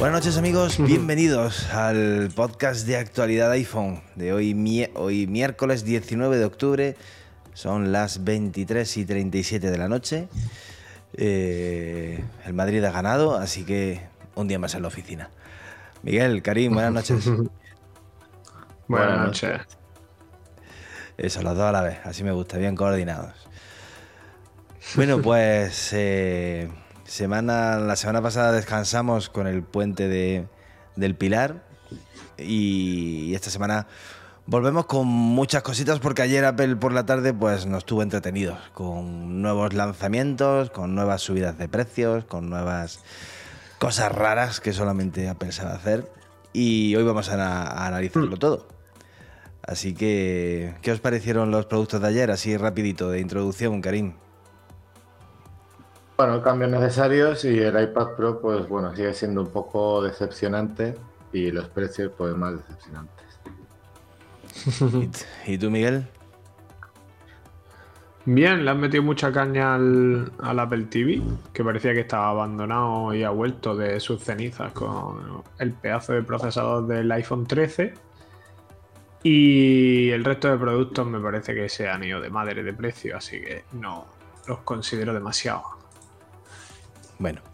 Buenas noches amigos, bienvenidos al podcast de actualidad iPhone de hoy, hoy miércoles 19 de octubre, son las 23 y 37 de la noche. Eh, el Madrid ha ganado, así que un día más en la oficina. Miguel, Karim, buenas noches. buenas noches. Eso, los dos a la vez, así me gusta, bien coordinados. Bueno, pues... Eh, Semana, la semana pasada descansamos con el puente de, del Pilar y, esta semana volvemos con muchas cositas porque ayer Apple por la tarde pues nos tuvo entretenidos con nuevos lanzamientos, con nuevas subidas de precios, con nuevas cosas raras que solamente Apple sabe hacer y hoy vamos a, analizarlo mm. todo. Así que, ¿qué os parecieron los productos de ayer? Así rapidito, de introducción, Karim. Bueno, cambios necesarios y el iPad Pro, pues bueno, sigue siendo un poco decepcionante y los precios, pues más decepcionantes. ¿Y tú, Miguel? Bien, le han metido mucha caña al, Apple TV, que parecía que estaba abandonado y ha vuelto de sus cenizas con el pedazo de procesador del iPhone 13. Y el resto de productos me parece que se han ido de madre de precio, así que no los considero demasiado. Bueno.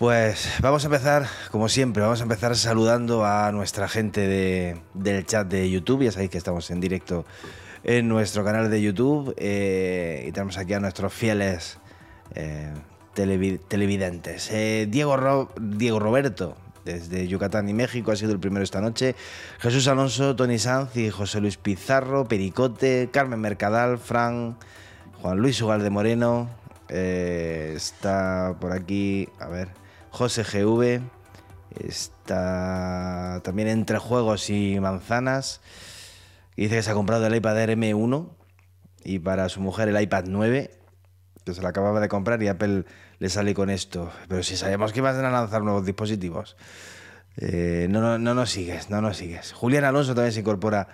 Pues vamos a empezar, como siempre, vamos a empezar saludando a nuestra gente del chat de YouTube. Ya sabéis que estamos en directo en nuestro canal de YouTube eh, y tenemos aquí a nuestros fieles eh, televidentes. Eh, Diego, Diego Roberto, desde Yucatán y México, ha sido el primero esta noche. Jesús Alonso, Tony Sanz y José Luis Pizarro, Pericote, Carmen Mercadal, Fran, Juan Luis Ugal de Moreno, está por aquí, a ver, José GV. Está también entre juegos y manzanas. dice que se ha comprado el iPad Air M1 y para su mujer el iPad 9, que se lo acababa de comprar y Apple le sale con esto. Pero si sabemos que iban a lanzar nuevos dispositivos. Eh, no, no, no nos sigues, no nos sigues. Julián Alonso también se incorpora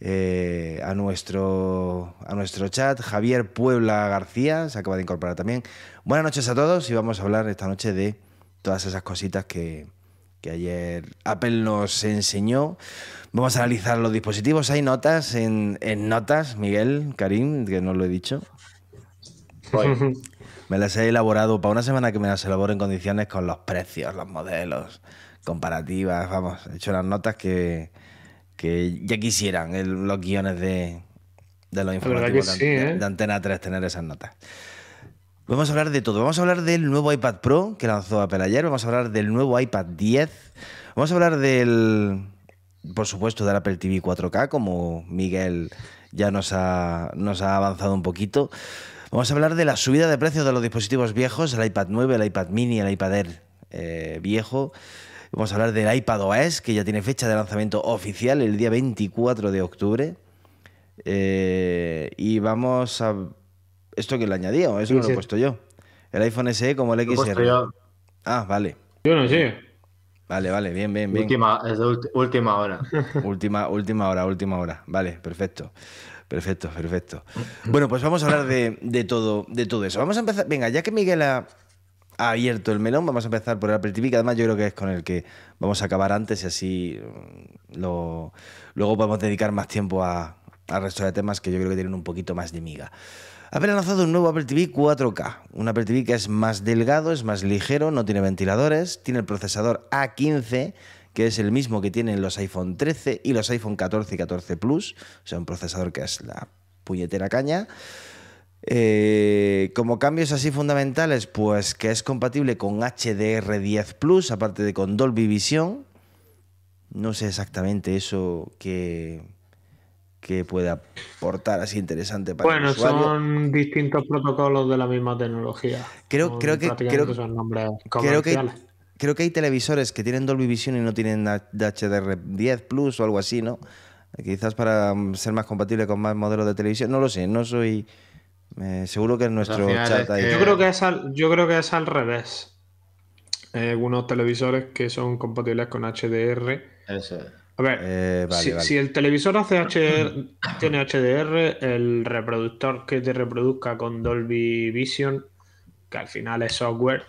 eh, a, nuestro, a nuestro chat. Javier Puebla García se acaba de incorporar también. Buenas noches a todos y vamos a hablar esta noche de todas esas cositas que, ayer Apple nos enseñó. Vamos a analizar los dispositivos. Hay notas en, notas, Miguel, Karim, que no lo he dicho. Me las he elaborado para una semana que me las elaboro en condiciones con los precios, los modelos, comparativas. Vamos, he hecho las notas que, que ya quisieran los guiones de, los informativos ¿eh? de, Antena 3 tener esas notas. Vamos a hablar de todo. Vamos a hablar del nuevo iPad Pro que lanzó Apple ayer. Vamos a hablar del nuevo iPad 10. Vamos a hablar del, por supuesto, del Apple TV 4K, como Miguel ya nos ha, nos ha avanzado un poquito. Vamos a hablar de la subida de precios de los dispositivos viejos, el iPad 9, el iPad mini, el iPad Air eh, viejo. Vamos a hablar del iPad OS, que ya tiene fecha de lanzamiento oficial el día 24 de octubre. Eh, y vamos a. ¿Esto que le añadido? Eso lo he puesto yo. El iPhone SE como el XR. Ah, vale. Yo no sé. Vale, vale, bien, bien, bien. Última, es última hora. última, última hora, última hora. Vale, perfecto. Perfecto, perfecto. Bueno, pues vamos a hablar de, de, todo, de todo eso. Vamos a empezar. Venga, ya que Miguel ha, ha abierto el melón. Vamos a empezar por el Apple TV, que además yo creo que es con el que vamos a acabar antes y así mm, lo, luego podemos dedicar más tiempo a, al resto de temas que yo creo que tienen un poquito más de miga. Apple ha lanzado un nuevo Apple TV 4K, un Apple TV que es más delgado, es más ligero, no tiene ventiladores, tiene el procesador A15, que es el mismo que tienen los iPhone 13 y los iPhone 14 y 14 Plus, o sea, un procesador que es la puñetera caña. Eh, como cambios así fundamentales, pues que es compatible con HDR10 Plus, aparte de con Dolby Vision. No sé exactamente eso que, que puede aportar así interesante para bueno, son distintos protocolos de la misma tecnología. Creo, creo que creo, creo que creo que hay televisores que tienen Dolby Vision y no tienen HDR10 Plus o algo así, ¿no? Quizás para ser más compatible con más modelos de televisión. No lo sé, no soy Eh, seguro que en nuestro chat hay. que- Yo creo que es al, yo creo que es al revés. Hay algunos televisores que son compatibles con HDR. Eso es. A ver, Eh, vale, si, vale. si el televisor hace HDR, tiene HDR, el reproductor que te reproduzca con Dolby Vision, que al final es software,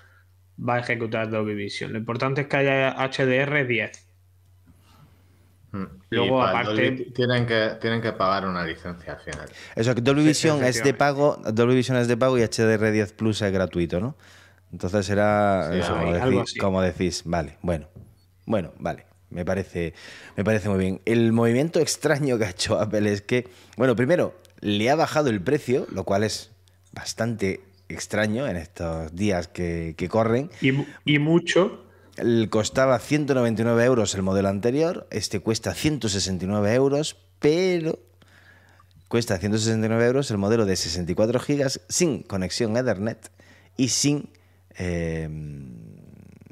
va a ejecutar Dolby Vision. Lo importante es que haya HDR 10. Mm. Luego, aparte- Dolby tienen que, tienen que pagar una licencia al final. Eso, que Dolby Sí, Vision es de pago, Dolby Vision es de pago y HDR10 Plus es gratuito, ¿no? Entonces Sí, eso, como, decís, como decís, vale, bueno, bueno, vale, me parece, me parece muy bien. El movimiento extraño que ha hecho Apple es que, bueno, primero, le ha bajado el precio, lo cual es bastante extraño en estos días que, que corren. Y, y mucho, El costaba 199 euros el modelo anterior, este cuesta 169 euros, pero cuesta 169 euros el modelo de 64 gigas sin conexión Ethernet y sin, eh,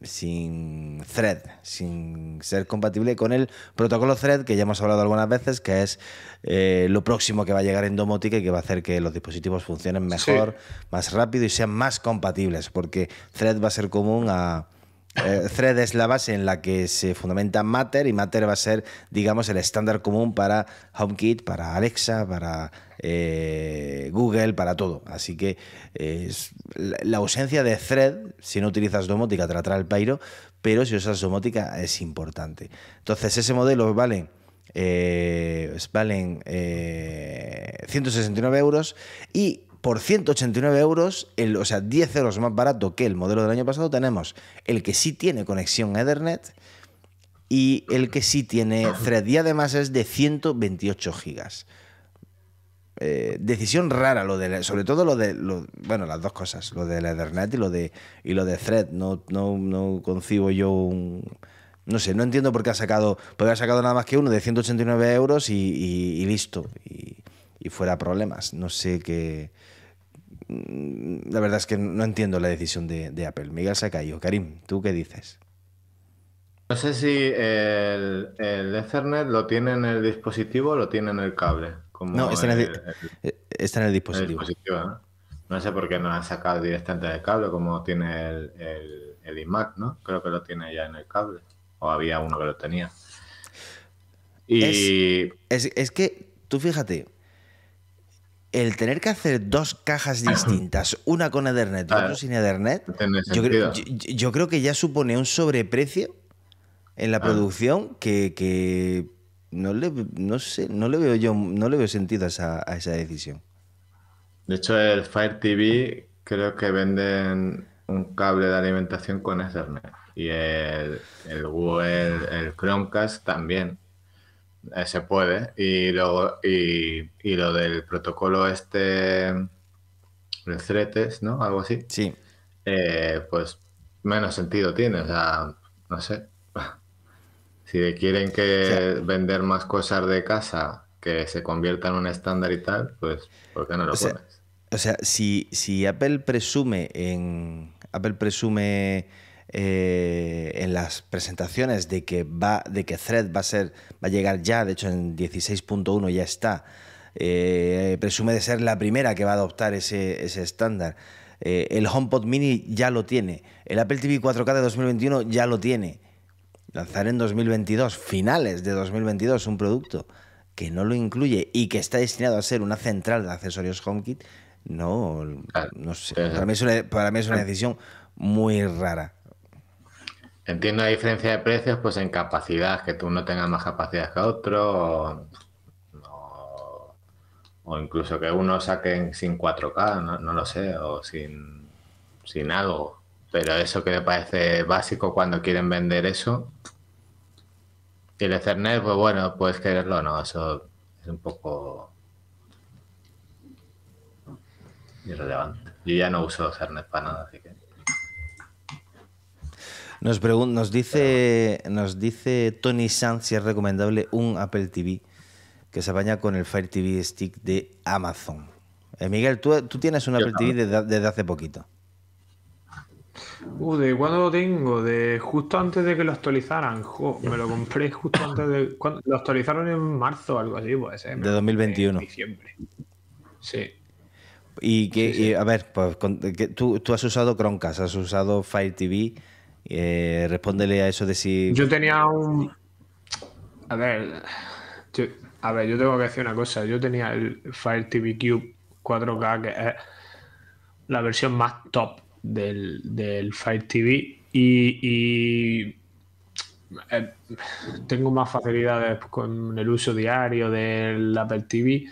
sin thread, sin ser compatible con el protocolo thread que ya hemos hablado algunas veces, que es eh, lo próximo que va a llegar en domótica y que va a hacer que los dispositivos funcionen mejor, más rápido y sean más compatibles, porque thread va a ser común a... eh, Thread es la base en la que se fundamenta Matter y Matter va a ser, digamos, el estándar común para HomeKit, para Alexa, para eh, Google, para todo. Así que eh, la, ausencia de Thread, si no utilizas domótica, te la trae el pairo, pero si usas domótica es importante. Entonces, ese modelo vale eh, valen eh, 169 euros y por 189 euros, el, o sea, 10 euros más barato que el modelo del año pasado, tenemos el que sí tiene conexión Ethernet y el que sí tiene thread y además es de 128 gigas. Eh, decisión rara lo de sobre todo lo de bueno las dos cosas lo del Ethernet y lo de y lo de thread. No, no, no concibo yo un no sé no entiendo por qué ha sacado porque ha sacado nada más que uno de 189 euros y, y- y listo y, y fuera problemas. No sé qué Mm, la verdad es que no entiendo la decisión de, de Apple. Miguel se ha caído. Karim tú qué dices No sé si el, el Ethernet lo tiene en el dispositivo o lo tiene en el cable. Como no está en el, eh, está en el dispositivo dispositivo, ¿no? No sé por qué no han sacado directamente del cable, como tiene el, el, el iMac, ¿no? Creo que lo tiene ya en el cable. O había uno que lo tenía. Y Es, es que, tú fíjate, el tener que hacer dos cajas distintas, una con Ethernet y otra sin Ethernet, yo, creo- yo creo que ya supone un sobreprecio en la Ah. producción que, que no, le, no sé, no le veo yo, no le veo sentido a esa, a esa decisión. De hecho, el Fire TV creo que venden un cable de alimentación con Ethernet. Y el, el Google, el Chromecast también. Eh, se puede. Y luego, y, y lo del protocolo este, el Threads, ¿no? Algo así. Sí, eh, pues menos sentido tiene. O sea, no sé. Si quieren que vender más cosas de casa que se convierta en un estándar y tal, pues ¿por qué no lo O sea, pones? O sea, si, si Apple presume en. Apple presume eh, en las presentaciones de que va, de que Thread va a ser, va a llegar ya, de hecho en 16.1 ya está. eh, presume de ser la primera que va a adoptar ese, ese estándar. Eh, el HomePod Mini ya lo tiene. El Apple TV 4K de 2021 ya lo tiene. Lanzar en 2022, finales de 2022, un producto que no lo incluye y que está destinado a ser una central de accesorios HomeKit, no, no sé. Para mí, es una, para mí es una decisión muy rara. Entiendo la diferencia de precios, pues en capacidad, que tú no tengas más capacidad que otro, o, o incluso que uno saquen sin 4K, no, no lo sé, o sin, sin algo. Pero eso que me parece básico cuando quieren vender eso. Y el Ethernet, pues bueno, puedes quererlo o no, eso es un poco irrelevante. Yo ya no uso Ethernet para nada, así que... Nos, pregun- nos, dice, nos dice Tony Sanz si es recomendable un Apple TV que se apaña con el Fire TV Stick de Amazon. Eh, Miguel, tú, tú tienes un Yo Apple TV desde, desde hace poquito. Uh, ¿de cuándo lo tengo? De justo antes de que lo actualizaran. Jo, me lo compré justo antes de. ¿cuándo? Lo actualizaron en marzo o algo así, puede ser. De lo compré 2021. En diciembre. Sí. Y que, a ver, pues tú, tú, has usado Chromecast, has usado Fire TV. Eh, respóndele a eso de si. Yo tenía un. A ver. A ver, yo tengo que decir una cosa. Yo tenía el Fire TV Cube 4K, que es la versión más top del, del Fire TV. Y, eh, tengo más facilidades con el uso diario del Apple TV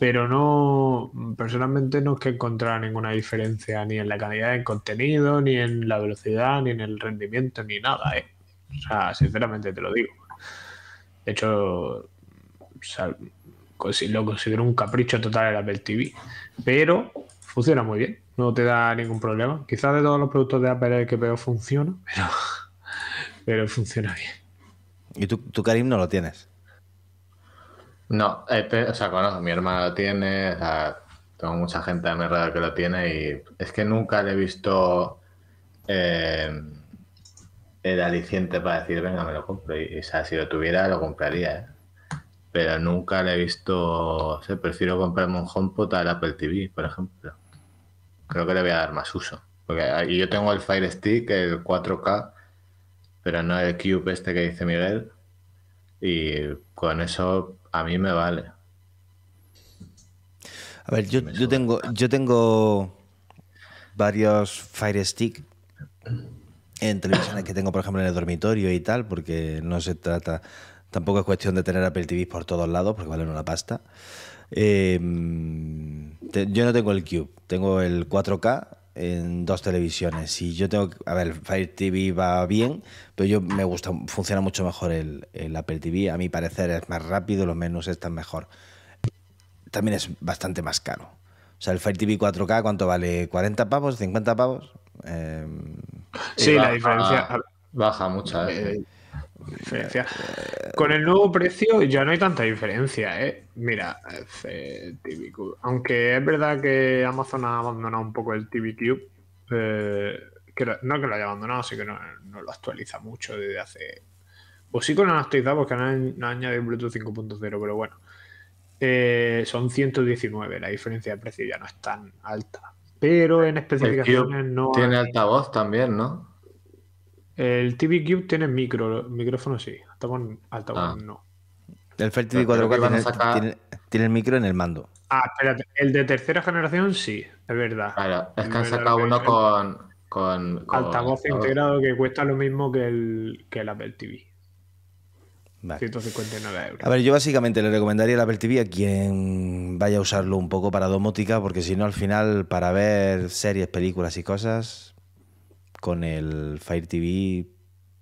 pero no, personalmente no es que encontrar ninguna diferencia ni en la calidad del contenido, ni en la velocidad, ni en el rendimiento, ni nada, ¿eh? O sea, sinceramente te lo digo. De hecho, lo considero un capricho total el Apple TV, pero funciona muy bien, no te da ningún problema. Quizás de todos los productos de Apple el que peor funciona, pero, pero funciona bien. ¿Y tú, tú, Karim, no lo tienes? No, este, o sea, conozco, mi hermano lo tiene, o sea, tengo mucha gente a mi alrededor que lo tiene y es que nunca le he visto eh, el aliciente para decir, venga, me lo compro. Y, o sea, si lo tuviera, lo compraría, ¿eh? Pero nunca le he visto, o sea, prefiero comprarme un HomePod al Apple TV, por ejemplo. Creo que le voy a dar más uso. Porque yo tengo el Fire Stick, el 4K, pero no el Cube este que dice Miguel. Y con eso a mí me vale. A ver, yo, yo tengo, yo tengo varios Fire Stick en televisiones que tengo, por ejemplo, en el dormitorio y tal, porque no se trata, tampoco es cuestión de tener Apple TV por todos lados, porque valen una pasta. Em, yo no tengo el Cube, tengo el 4K en dos televisiones. Y yo tengo, a ver, Fire TV va bien, pero yo me gusta, funciona mucho mejor el, Apple TV. A mi parecer es más rápido, los menús están mejor. También es bastante más caro. O sea, el Fire TV 4K, ¿cuánto vale? ¿40 pavos? ¿50 pavos? Em, sí, la diferencia. Baja mucho. ¿eh? Diferencia. Con el nuevo precio ya no hay tanta diferencia, ¿eh? Mira, eh, TV Aunque es verdad que Amazon ha abandonado un poco el TV Cube. Eh, no que lo haya abandonado, sí que no, lo actualiza mucho desde hace. Pues sí que lo han actualizado porque no han, añadido Bluetooth 5.0, pero bueno. Eh, son 119, la diferencia de precio ya no es tan alta. Pero en especificaciones no. Tiene altavoz también, ¿no? El TV Cube tiene micro, micrófono sí, altavoz, altavoz ah. no. El Fire TV 4K tiene, tiene, el micro en el mando. Ah, espérate, el de tercera generación sí, es verdad. Claro, es que han sacado uno con, con, Altavoz integrado que cuesta lo mismo que el, que el Apple TV. Vale. 159 euros. A ver, yo básicamente le recomendaría el Apple TV a quien vaya a usarlo un poco para domótica, porque si no, al final, para ver series, películas y cosas, con el Fire TV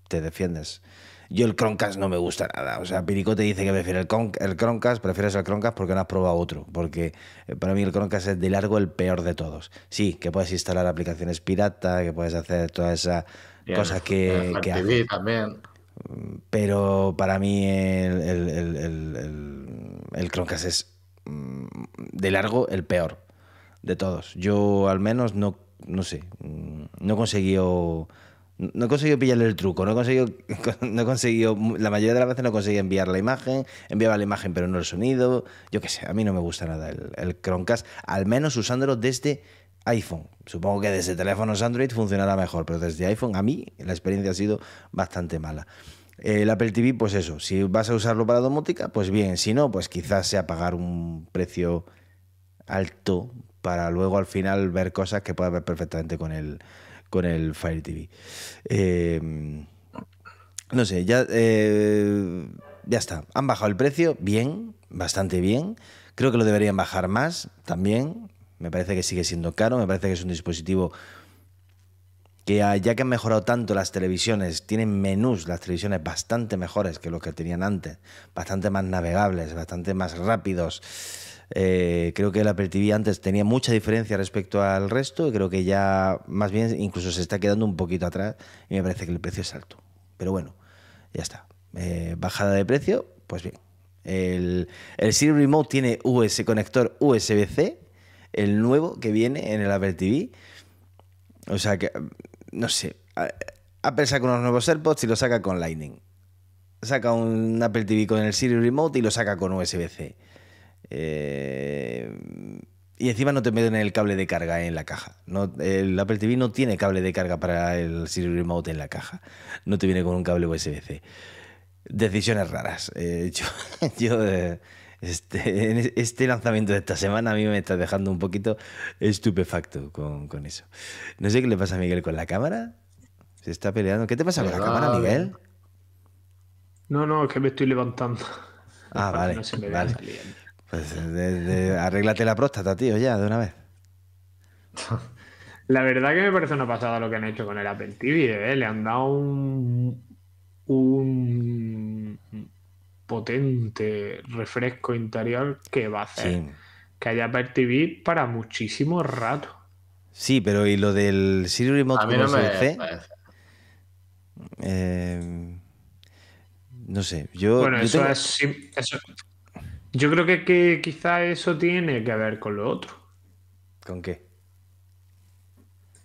te defiendes. Yo el Chromecast no me gusta nada. O sea, Pirico te dice que prefiere el, el Chromecast, prefieres el Chromecast porque no has probado otro. Porque eh, para mí el Chromecast es de largo el peor de todos. Sí, que puedes instalar aplicaciones pirata, que puedes hacer todas esas cosas que, que TV también. Pero para mí el, el, el, Chromecast es mm, de largo el peor de todos. Yo al menos no no sé, mm, no he conseguido... No he conseguido pillarle el truco, no he conseguido, no he conseguido, la mayoría de las veces no he conseguido enviar la imagen, enviaba la imagen pero no el sonido, yo qué sé, a mí no me gusta nada el, el Chromecast, al menos usándolo desde iPhone. Supongo que desde teléfonos Android funcionará mejor, pero desde iPhone a mí la experiencia ha sido bastante mala. El Apple TV, pues eso, si vas a usarlo para domótica, pues bien, si no, pues quizás sea pagar un precio alto para luego al final ver cosas que puedas ver perfectamente con el, con el Fire TV. Eh, no sé, ya, eh, ya está. Han bajado el precio, bien, bastante bien. Creo que lo deberían bajar más también. Me parece que sigue siendo caro, me parece que es un dispositivo que ya que han mejorado tanto las televisiones, tienen menús, las televisiones bastante mejores que los que tenían antes, bastante más navegables, bastante más rápidos. Eh, creo que el Apple TV antes tenía mucha diferencia respecto al resto y creo que ya más bien incluso se está quedando un poquito atrás y me parece que el precio es alto. Pero bueno, ya está. Eh, bajada de precio, pues bien. El, el Siri Remote tiene US, conector USB-C, el nuevo que viene en el Apple TV. O sea que, no sé, Apple saca unos nuevos AirPods y lo saca con Lightning. Saca un Apple TV con el Siri Remote y lo saca con USB-C. Eh, Y encima no te meten el cable de carga en la caja. No, el Apple TV no tiene cable de carga para el Siri Remote en la caja. No te viene con un cable USB-C. Decisiones raras. Eh, yo, yo eh, este, este lanzamiento de esta semana a mí me está dejando un poquito estupefacto con, con eso. No sé qué le pasa a Miguel con la cámara. Se está peleando. ¿Qué te pasa con la cámara, Miguel? No, no, es que me estoy levantando. Ah, vale. vale. Pues arréglate la próstata, tío, ya, de una vez. La verdad que me parece una pasada lo que han hecho con el Apple TV, ¿eh? Le han dado un, un potente refresco interior que va a hacer que haya Apple TV para muchísimo rato. Sí, pero ¿y lo del Siri Remote con eh, no sé, yo... Bueno, eso es... Yo creo que, que quizá eso tiene que ver con lo otro. ¿Con qué?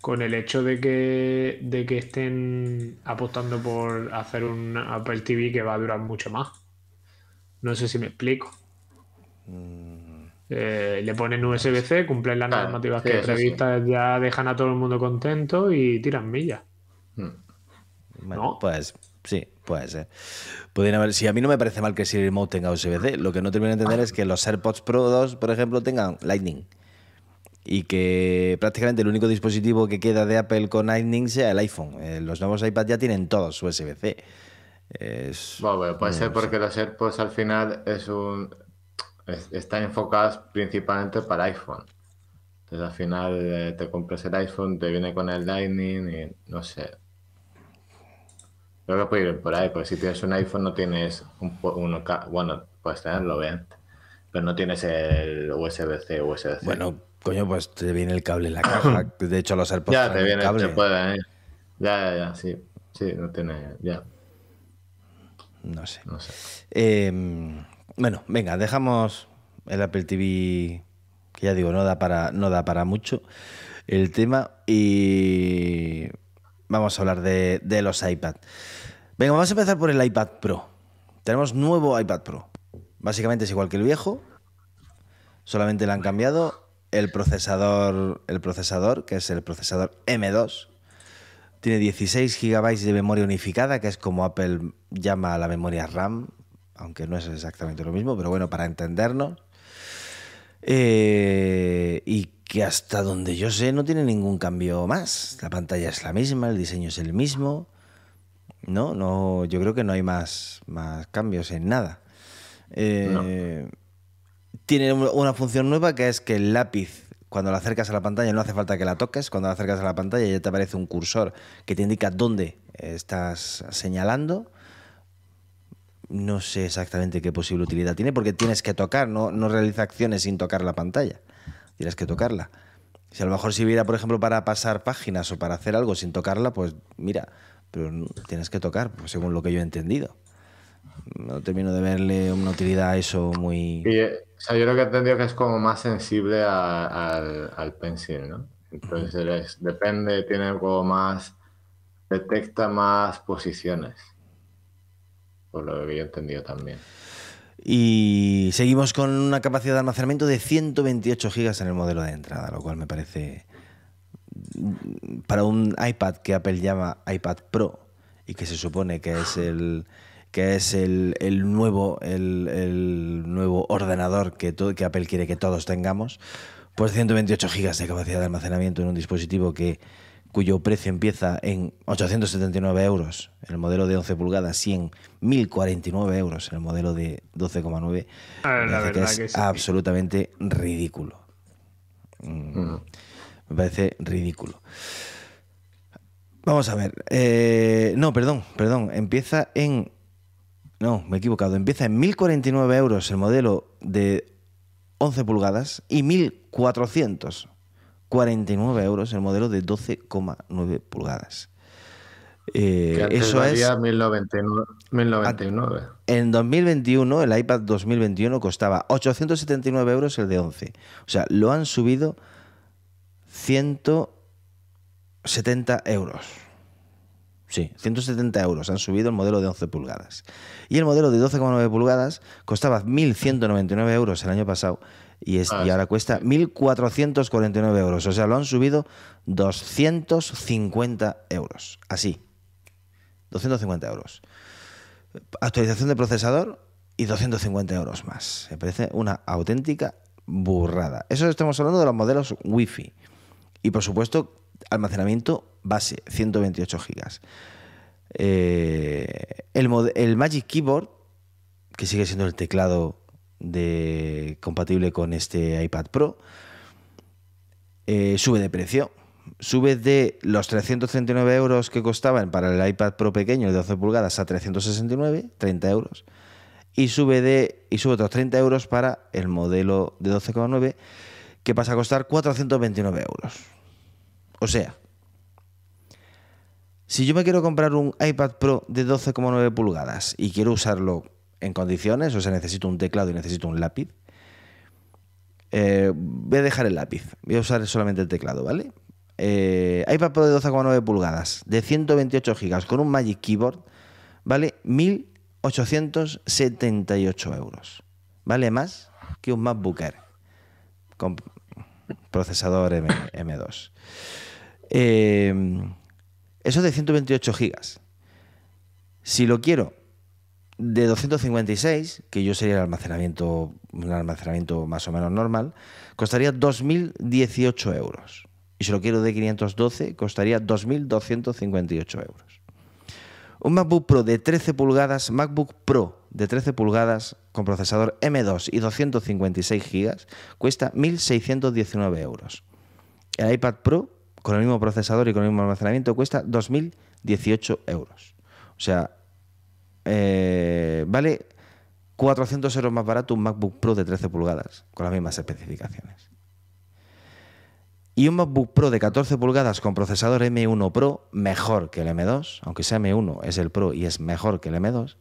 Con el hecho de que, de que estén apostando por hacer un Apple TV que va a durar mucho más. No sé si me explico. Mm. Eh, le ponen USB-C, cumplen las normativas que previstas, ya dejan a todo el mundo contento y tiran millas. Mm. ¿No? Pues sí, puede ser. Podrían haber, si a mí no me parece mal que Siri Remote tenga USB-C, lo que no termino de entender es que los AirPods Pro 2, por ejemplo, tengan Lightning. Y que prácticamente el único dispositivo que queda de Apple con Lightning sea el iPhone. Eh, los nuevos iPads ya tienen todos USB-C. bueno, puede ser porque los AirPods al final es un están enfocados principalmente para iPhone. Entonces al final eh, te compras el iPhone, te viene con el Lightning y no sé. Creo que puede ir por ahí, porque si tienes un iPhone no tienes un, uno, bueno, puedes tenerlo, obviamente, pero no tienes el USB-C o USB-C. Bueno, coño, pues te viene el cable en la caja. De hecho, los AirPods Ya, te viene, el cable. puede, ¿eh? Ya, ya, ya, sí. Sí, no tiene, ya. No sé. No sé. Em, bueno, venga, dejamos el Apple TV, que ya digo, no da para, no da para mucho el tema y vamos a hablar de, los iPad. Venga, vamos a empezar por el iPad Pro. Tenemos nuevo iPad Pro. Básicamente es igual que el viejo, solamente le han cambiado el procesador, el procesador, que es el procesador M2. Tiene 16 GB de memoria unificada, que es como Apple llama a la memoria RAM, aunque no es exactamente lo mismo, pero bueno, para entendernos. Eh, y que hasta donde yo sé no tiene ningún cambio más. La pantalla es la misma, el diseño es el mismo. No, no, yo creo que no hay más, más cambios en nada. Eh, tiene una función nueva que es que el lápiz, cuando lo acercas a la pantalla, no hace falta que la toques. Cuando lo acercas a la pantalla ya te aparece un cursor que te indica dónde estás señalando. No sé exactamente qué posible utilidad tiene porque tienes que tocar, no, no realiza acciones sin tocar la pantalla. Tienes que tocarla. Si a lo mejor sirviera, por ejemplo, para pasar páginas o para hacer algo sin tocarla, pues mira, pero tienes que tocar, pues según lo que yo he entendido. No termino de verle una utilidad a eso muy... yo lo que he entendido que es como más sensible al, al pencil, ¿no? Entonces depende, tiene como más... detecta más posiciones. Por lo que yo he entendido también. Y seguimos con una capacidad de almacenamiento de 128 GB en el modelo de entrada, lo cual me parece para un iPad que Apple llama iPad Pro y que se supone que es el que es el, nuevo el, nuevo ordenador que, que Apple quiere que todos tengamos, pues 128 GB de capacidad de almacenamiento en un dispositivo que cuyo precio empieza en 879 euros en el modelo de 11 pulgadas y en 1049 euros en el modelo de 12,9, es absolutamente ridículo. Mm. Me parece ridículo. Vamos a ver. Eh, no, perdón, perdón. Empieza en. No, me he equivocado. Empieza en 1.049 euros el modelo de 11 pulgadas y 1.449 euros el modelo de 12,9 pulgadas. Eh, eso es. 1099. En 2021, el iPad 2021 costaba 879 euros el de 11. O sea, lo han subido 170 euros. Sí, 170 euros. Han subido el modelo de 11 pulgadas. Y el modelo de 12,9 pulgadas costaba 1.199 euros el año pasado y, es, Ah, y ahora cuesta 1.449 euros. O sea, lo han subido 250 euros. Así. 250 euros. Actualización de procesador y 250 euros más. Me parece una auténtica burrada. Eso estamos hablando de los modelos Wi-Fi. Y por supuesto, almacenamiento base, 128 gigas. Eh, el, el Magic Keyboard, que sigue siendo el teclado de, compatible con este iPad Pro, eh, sube de precio. Sube de los 339 euros que costaban para el iPad Pro pequeño de 12 pulgadas a 369, 30 euros. Y sube, de, y sube otros 30 euros para el modelo de 12,9 que pasa a costar 429 euros. O sea, si yo me quiero comprar un iPad Pro de 12,9 pulgadas y quiero usarlo en condiciones, o sea, necesito un teclado y necesito un lápiz, eh, voy a dejar el lápiz, voy a usar solamente el teclado, ¿vale? Eh, iPad de 12,9 pulgadas, de 128 gigas, con un Magic Keyboard, vale 1.878 euros. Vale más que un MacBook con procesador M, M2. Eh, eso de 128 gigas. Si lo quiero de 256, que yo sería el almacenamiento, un almacenamiento más o menos normal, costaría 2.018 euros. Y si lo quiero de 512, costaría 2.258 euros. Un MacBook Pro de 13 pulgadas, MacBook Pro de 13 pulgadas con procesador M2 y 256 gigas, cuesta 1.619 euros. El iPad Pro con el mismo procesador y con el mismo almacenamiento cuesta 2.018 euros. O sea, eh, vale 400 euros más barato un MacBook Pro de 13 pulgadas con las mismas especificaciones. Y un MacBook Pro de 14 pulgadas con procesador M1 Pro, mejor que el M2, aunque sea M1, es el Pro y es mejor que el M2,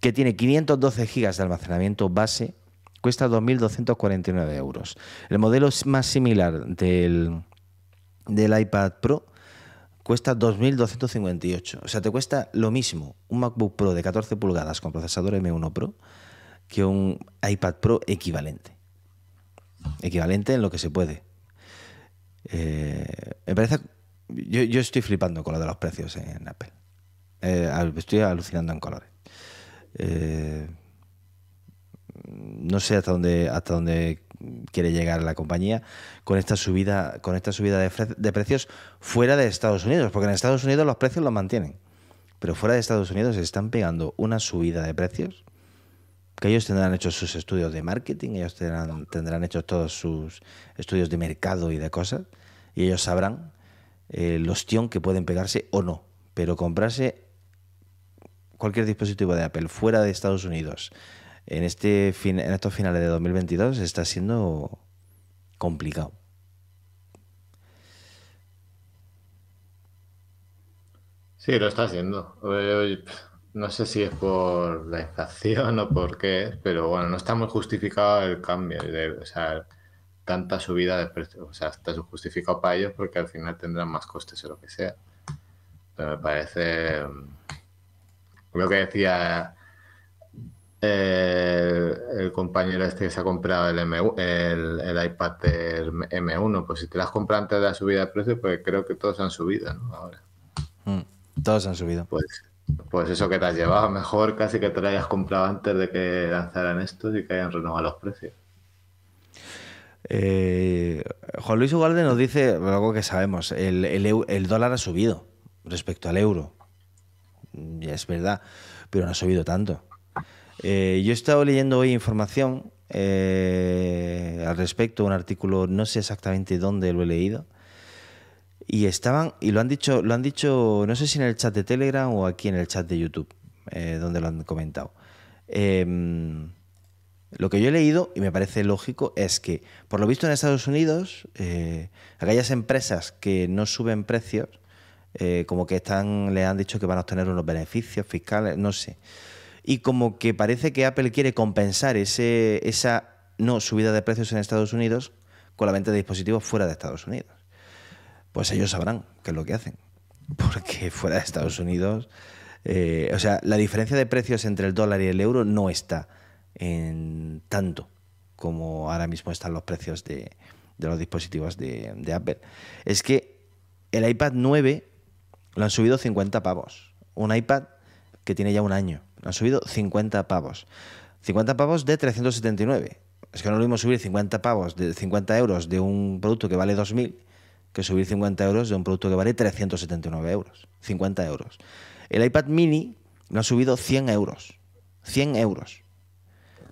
que tiene 512 GB de almacenamiento base, cuesta 2.249 euros. El modelo más similar del, del iPad Pro cuesta 2.258. O sea, te cuesta lo mismo un MacBook Pro de 14 pulgadas con procesador M1 Pro que un iPad Pro equivalente. Equivalente en lo que se puede. Eh, me parece. Yo, yo estoy flipando con lo de los precios en Apple. Eh, estoy alucinando en colores. Eh, no sé hasta dónde hasta dónde quiere llegar la compañía con esta subida con esta subida de, precios fuera de Estados Unidos, porque en Estados Unidos los precios los mantienen, pero fuera de Estados Unidos están pegando una subida de precios que ellos tendrán hechos sus estudios de marketing, ellos tendrán, tendrán todos sus estudios de mercado y de cosas, y ellos sabrán eh, el ostión que pueden pegarse o no, pero comprarse cualquier dispositivo de Apple fuera de Estados Unidos en, este fin- en estos finales de 2022 está siendo complicado. Sí, lo está haciendo. No sé si es por la inflación o por qué pero bueno, no está muy justificado el cambio, de, o sea, tanta subida de precios. O sea, está justificado para ellos porque al final tendrán más costes o lo que sea. Pero me parece mm, lo que decía eh, el compañero este que se ha comprado el, M, el, el iPad Air M1, pues si te las compras antes de la subida de precios, pues creo que todos han subido, ¿no? Ahora. Mm, Todos han subido. Pues, pues eso que te has llevado, mejor casi que te lo hayas comprado antes de que lanzaran estos y que hayan renovado los precios. Eh, Juan Luis Ugalde nos dice algo que sabemos, el, el el dólar ha subido respecto al euro. Y es verdad, pero no ha subido tanto. Eh, yo he estado leyendo hoy información eh, al respecto, un artículo, no sé exactamente dónde lo he leído, y estaban, y lo han dicho, lo han dicho, no sé si en el chat de Telegram o aquí en el chat de YouTube, eh, donde lo han comentado. Em, lo que yo he leído, y me parece lógico, es que, por lo visto en Estados Unidos, aquellas empresas que no suben precios, como que están, le han dicho que van a obtener unos beneficios fiscales, no sé. Y como que parece que Apple quiere compensar ese, esa no subida de precios en Estados Unidos con la venta de dispositivos fuera de Estados Unidos. Pues ellos sabrán qué es lo que hacen. Porque fuera de Estados Unidos, eh, o sea, la diferencia de precios entre el dólar y el euro no está en tanto. como ahora mismo están los precios de, los dispositivos de, de Apple. Es que el iPad 9 lo han subido 50 pavos. Un iPad que tiene ya un año. Han subido 50 pavos. 50 pavos de 379. Es que no lo mismo subir 50 pavos de 50 euros de un producto que vale 2.000 que subir 50 euros de un producto que vale 379 euros. 50 euros. El iPad mini lo han subido 100 euros. 100 euros.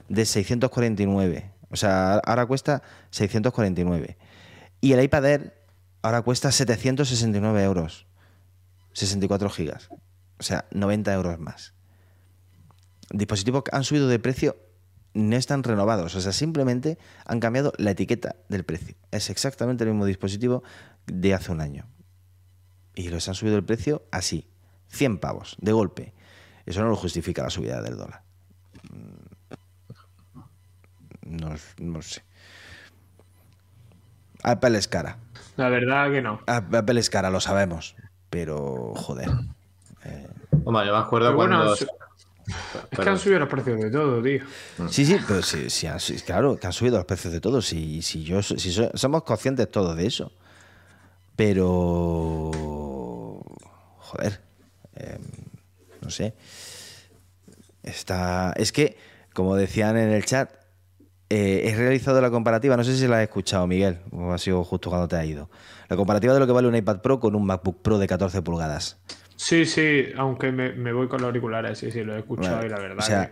De 649. O sea, ahora cuesta 649. Y el iPad Air ahora cuesta 769 euros. 64 gigas. O sea, 90 euros más. Dispositivos que han subido de precio no están renovados. O sea, simplemente han cambiado la etiqueta del precio. Es exactamente el mismo dispositivo de hace un año. Y los han subido el precio así. 100 pavos, de golpe. Eso no lo justifica la subida del dólar. Mm, no, no sé. Apple es cara. La verdad que no. Apple es cara, lo sabemos. Pero, joder. Eh... Hombre, yo me acuerdo Pero bueno, Es que han subido los precios de todo, tío. Sí, sí, pero sí, sí, sí, claro, que han subido los precios de todo. Si, si yo, si so- somos conscientes todos de eso. Pero. Joder. eh, no sé. Está. Es que, como decían en el chat, eh, he realizado la comparativa. No sé si la has escuchado, Miguel, o ha sido justo cuando te ha ido. La comparativa de lo que vale un iPad Pro con un MacBook Pro de 14 pulgadas. Sí, sí, aunque me, me voy con los auriculares, sí, sí, lo he escuchado Vale. y la verdad. O sea,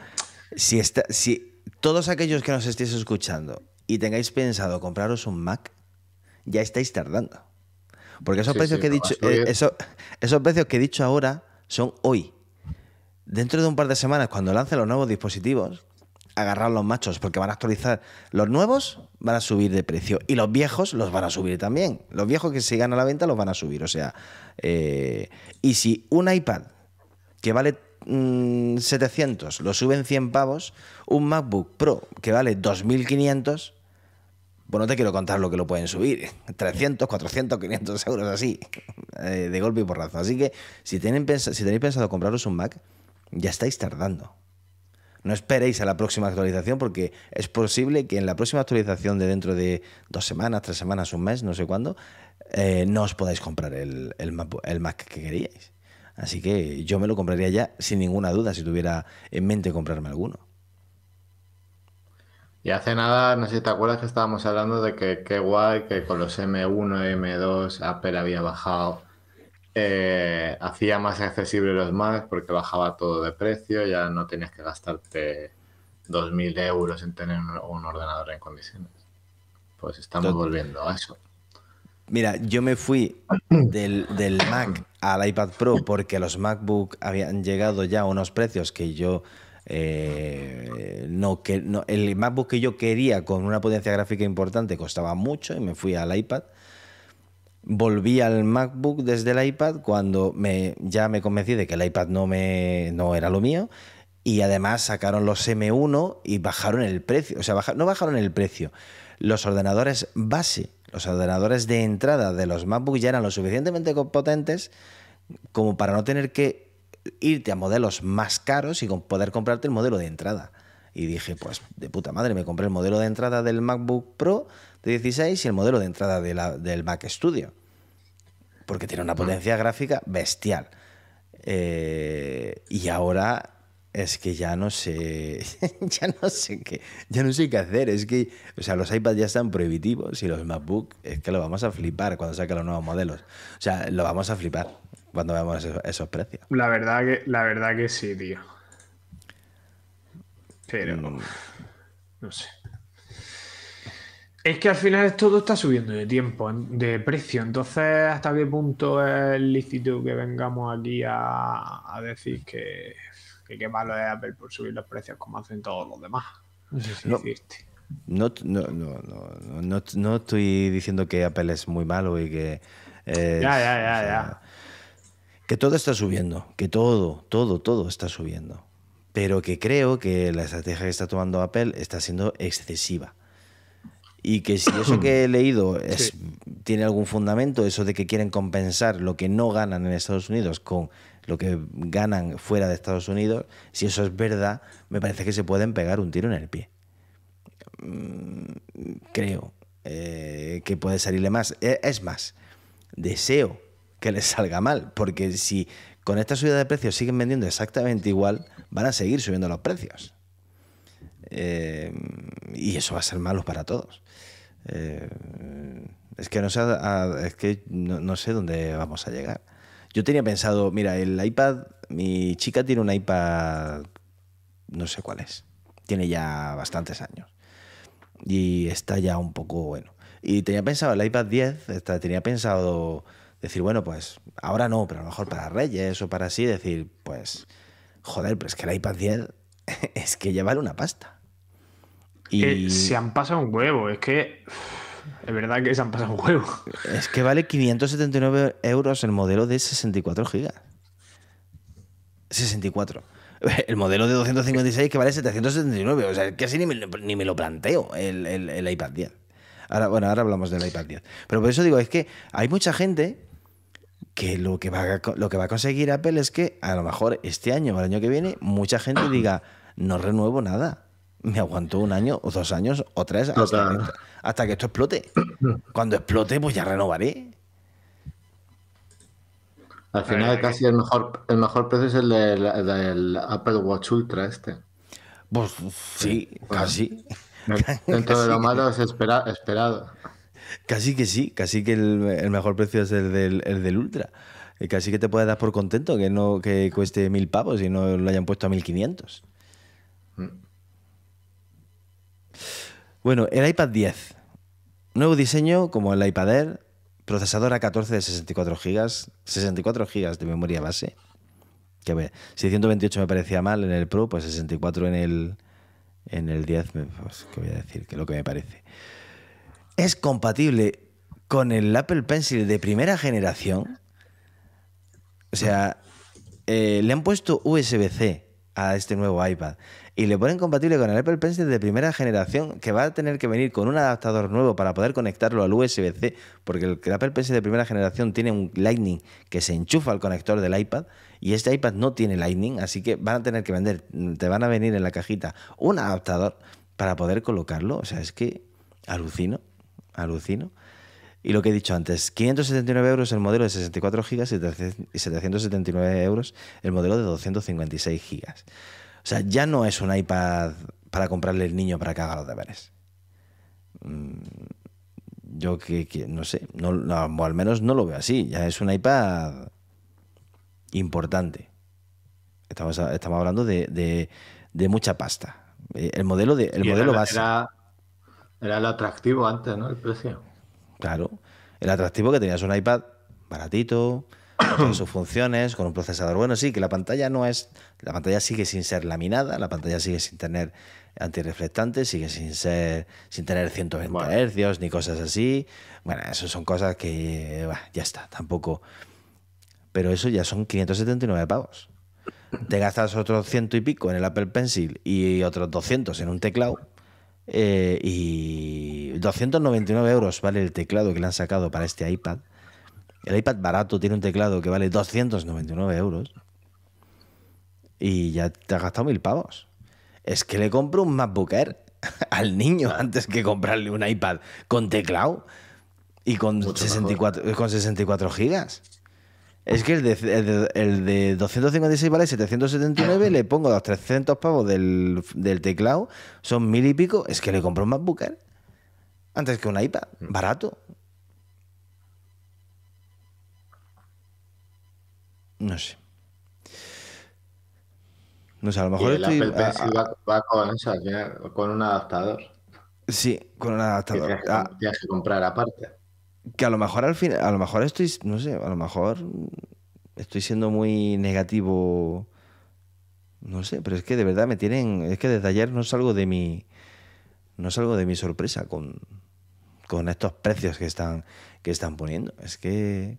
que- si, está, si todos aquellos que nos estéis escuchando y tengáis pensado compraros un Mac, ya estáis tardando. Porque esos Sí, precios sí, que he dicho, eh, eso- esos precios que he dicho ahora son hoy. Dentro de un par de semanas, cuando lancen los nuevos dispositivos, agarrar los machos, porque van a actualizar. Los nuevos van a subir de precio y los viejos los van a subir también. Los viejos que sigan a la venta los van a subir. O sea, eh, y si un iPad que vale mm, 700 lo suben 100 pavos, un MacBook Pro que vale 2500, pues no te quiero contar lo que lo pueden subir. 300, 400, 500 euros así, eh, de golpe y porrazo. Así que si, tienen si tenéis pensado compraros un Mac, ya estáis tardando. No esperéis a la próxima actualización porque es posible que en la próxima actualización de dentro de dos semanas, tres semanas, un mes, no sé cuándo, eh, no os podáis comprar el, el Mac, que queríais. Así que yo me lo compraría ya sin ninguna duda si tuviera en mente comprarme alguno. Y hace nada, no sé si te acuerdas que estábamos hablando de que qué guay que con los M1 y M2 Apple había bajado, eh, hacía más accesible los Macs porque bajaba todo de precio, ya no tenías que gastarte 2.000 euros en tener un, ordenador en condiciones. Pues estamos volviendo a eso. Mira, yo me fui del, del Mac al iPad Pro porque los MacBook habían llegado ya a unos precios que yo eh, no que no, el MacBook que yo quería con una potencia gráfica importante costaba mucho y me fui al iPad. Volví al MacBook desde el iPad cuando me, ya me convencí de que el iPad no, me, no era lo mío. Y además sacaron los M1 y bajaron el precio. O sea, no bajaron el precio. Los ordenadores base, los ordenadores de entrada de los MacBook ya eran lo suficientemente potentes como para no tener que irte a modelos más caros y poder comprarte el modelo de entrada. Y dije, pues de puta madre, me compré el modelo de entrada del MacBook Pro de 16 y el modelo de entrada de la- del Mac Studio. Porque tiene una potencia gráfica bestial. Eh, y ahora es que ya no sé, ya no sé qué, ya no sé qué hacer. Es que, o sea, los iPads ya están prohibitivos y los MacBook es que lo vamos a flipar cuando saquen los nuevos modelos. O sea, lo vamos a flipar cuando veamos esos, esos precios. La verdad que, la verdad que sí, tío. Pero. Mm. No sé. Es que al final todo está subiendo de tiempo, de precio. Entonces, ¿hasta qué punto es lícito que vengamos aquí a, a decir que, que qué malo es Apple por subir los precios como hacen todos los demás? No sé si No. No, no, no, no, no, no- no estoy diciendo que Apple es muy malo y que... es- Ya, ya, ya, o sea, ya. Que todo está subiendo, que todo, todo, todo está subiendo. Pero que creo que la estrategia que está tomando Apple está siendo excesiva. Y que si eso que he leído es, tiene algún fundamento, eso de que quieren compensar lo que no ganan en Estados Unidos con lo que ganan fuera de Estados Unidos, si eso es verdad, me parece que se pueden pegar un tiro en el pie. mm, creo eh, que puede salirle más. E, es más, deseo que les salga mal, porque si con esta subida de precios siguen vendiendo exactamente igual, van a seguir subiendo los precios. Eh, y eso va a ser malo para todos. Eh, es que, no sé, es que no, sé dónde vamos a llegar. Yo tenía pensado, mira, el iPad, mi chica tiene un iPad, no sé cuál es, tiene ya bastantes años y está ya un poco bueno. Y tenía pensado el iPad 10, tenía pensado decir, bueno, pues ahora no, pero a lo mejor para Reyes o para así, decir, pues, joder, pero es que el iPad 10 es que ya vale una pasta. Y se han pasado un huevo, es que es verdad que se han pasado un huevo. Es que vale 579 euros el modelo de 64 gigas. 64. El modelo de 256 que vale 779. O sea, casi ni me, ni me lo planteo el, el, iPad 10. Ahora, bueno, ahora hablamos del iPad 10. Pero por eso digo, es que hay mucha gente que lo que, va a, lo que va a conseguir Apple es que a lo mejor este año o el año que viene mucha gente diga, no renuevo nada. Me aguanto un año o dos años o tres hasta que, esto explote. Cuando explote, pues ya renovaré. Al final casi el mejor, el mejor precio es el del, Apple Watch Ultra este. Pues sí, casi. Dentro de lo malo es esperado. Casi que sí, casi que el, mejor precio es el del, el del Ultra. Casi que te puedes dar por contento que no que cueste mil pavos y no lo hayan puesto a mil quinientos. Mm. Bueno, el iPad 10. Nuevo diseño como el iPad Air, procesador A14 de 64 GB, 64 GB de memoria base. Que ver, si 128 me parecía mal en el Pro, pues 64 en el, en el 10, pues, ¿qué voy a decir? Que lo que me parece. Es compatible con el Apple Pencil de primera generación. O sea, eh, le han puesto USB-C a este nuevo iPad y le ponen compatible con el Apple Pencil de primera generación que va a tener que venir con un adaptador nuevo para poder conectarlo al USB-C porque el Apple Pencil de primera generación tiene un Lightning que se enchufa al conector del iPad y este iPad no tiene Lightning así que van a tener que vender te van a venir en la cajita un adaptador para poder colocarlo o sea es que alucino alucino y lo que he dicho antes, 579 euros el modelo de 64 GB y 779 euros el modelo de 256 GB. O sea, ya no es un iPad para comprarle el niño para que haga los deberes. Mm, yo que, no sé, no, o al menos no lo veo así. Ya es un iPad importante. Estamos, estamos hablando de, mucha pasta. Eh, el modelo, de, el modelo base. Era, era el atractivo antes, ¿no? El precio. Claro. El atractivo que tenías un iPad baratito, con sus funciones, con un procesador bueno. Sí, que la pantalla no es. La pantalla sigue sin ser laminada, la pantalla sigue sin tener antirreflectantes, sigue sin ser sin tener 120 hercios ni cosas así. Bueno, eso son cosas que. ya está, tampoco. Pero eso ya son 579 pavos. Te gastas otros ciento y pico en el Apple Pencil y otros 200 en un teclado. Eh, y 299 euros vale el teclado que le han sacado para este iPad. El iPad barato tiene un teclado que vale 299 euros. Y ya te has gastado mil pavos. Es que le compro un MacBook Air al niño antes que comprarle un iPad con teclado y con, 64, con 64 gigas. Es que el de, el de, 256 vale 779, le pongo los 300 pavos del, del, teclado, son mil y pico. Es que le compro un MacBook Air antes que un iPad, barato. No sé. No sé, a lo mejor el Apple Pencil va, con eso, con un adaptador. Sí, con un adaptador. Ah. Tienes que, comprar aparte. Que a lo mejor al final, a lo mejor estoy, no sé, a lo mejor estoy siendo muy negativo. No sé, pero es que de verdad me tienen. Es que desde ayer no salgo de mi. No salgo de mi sorpresa con, con estos precios que están, que están poniendo. Es que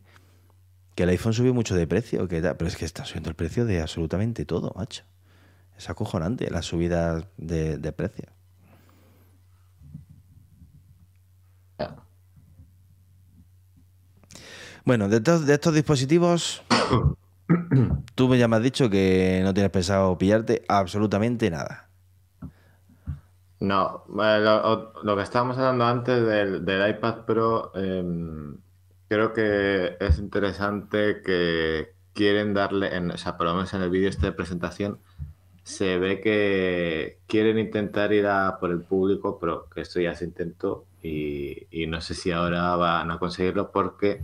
que el iPhone subió mucho de precio, que pero es que está subiendo el precio de absolutamente todo, macho. Es acojonante la subida de, de precio. Bueno, de, de estos dispositivos, tú ya me has dicho que no tienes pensado pillarte absolutamente nada. No, lo, lo, que estábamos hablando antes del, del iPad Pro, em, creo que es interesante que quieren darle, en, o sea, por lo menos en el vídeo este de presentación, se ve que quieren intentar ir a por el público, pero que esto ya se intentó y, no sé si ahora van a conseguirlo porque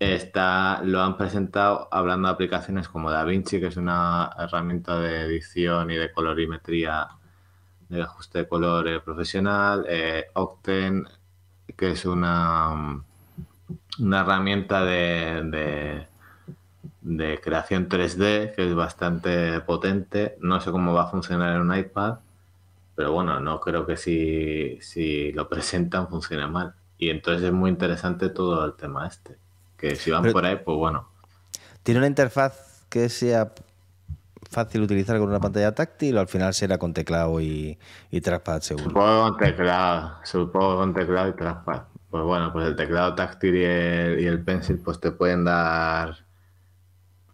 está, lo han presentado hablando de aplicaciones como DaVinci, que es una herramienta de edición y de colorimetría de ajuste de color eh, profesional, eh, Octen, que es una, una herramienta de, de, creación 3D que es bastante potente. No sé cómo va a funcionar en un iPad, pero bueno, no creo que si, si lo presentan funcione mal. Y entonces es muy interesante todo el tema este. Que si van por ahí, pues bueno. ¿Tiene una interfaz que sea fácil utilizar con una pantalla táctil o al final será con teclado y, y trackpad seguro? Supongo con teclado, supongo con teclado y trackpad. Pues bueno, pues el teclado táctil y el, y el pencil pues te pueden dar...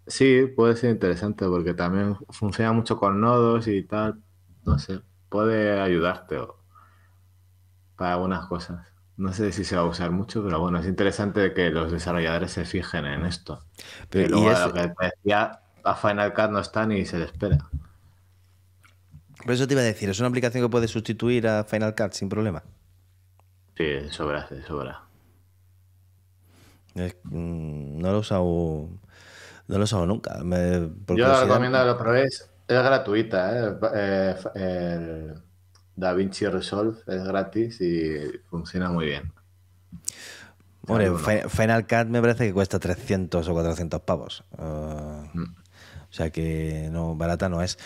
Sí, puede ser interesante porque también funciona mucho con nodos y tal. No sé, puede ayudarte para algunas cosas. No sé si se va a usar mucho, pero bueno, es interesante que los desarrolladores se fijen en esto. Pero y lo que decía, a Final Cut no está ni se le espera. Por eso te iba a decir, ¿es una aplicación que puede sustituir a Final Cut sin problema? Sí, sobra, sobra. Mm, no lo he usado. No lo he usado nunca. Yo lo recomiendo que lo probéis. Es gratuita, ¿eh? eh el DaVinci Resolve es gratis y funciona muy bien. Bueno, Final Cut me parece que cuesta 300 o 400 pavos. Uh, mm. O sea que no, barata no es.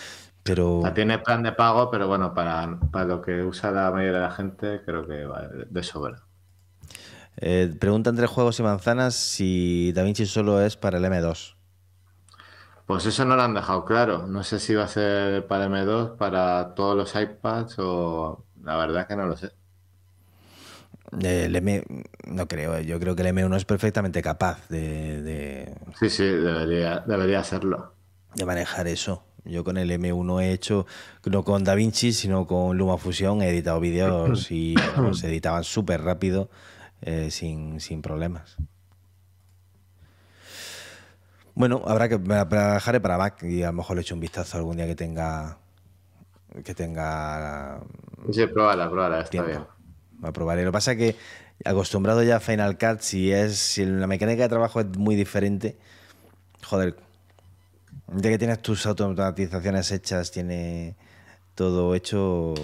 Pero... tiene plan de pago, pero bueno, para, para, lo que usa la mayoría de la gente, creo que va de sobra. Eh, pregunta entre juegos y manzanas si DaVinci solo es para el M2. Pues eso no lo han dejado claro. No sé si va a ser para M2, para todos los iPads o la verdad que no lo sé. El M, no creo, yo creo que el M1 es perfectamente capaz de, de... Sí, sí, debería, debería serlo de manejar eso. Yo con el M1 he hecho, no con DaVinci, sino con LumaFusion, he editado vídeos y se editaban súper rápido, eh, sin, problemas. Bueno, habrá que me dejaré para Mac y a lo mejor le echo un vistazo algún día que tenga que tenga Sí, pruébala, pruébala, está bien. a probaré. Lo que pasa es que acostumbrado ya a Final Cut, si es si la mecánica de trabajo es muy diferente, joder, ya que tienes tus automatizaciones hechas, tiene todo hecho,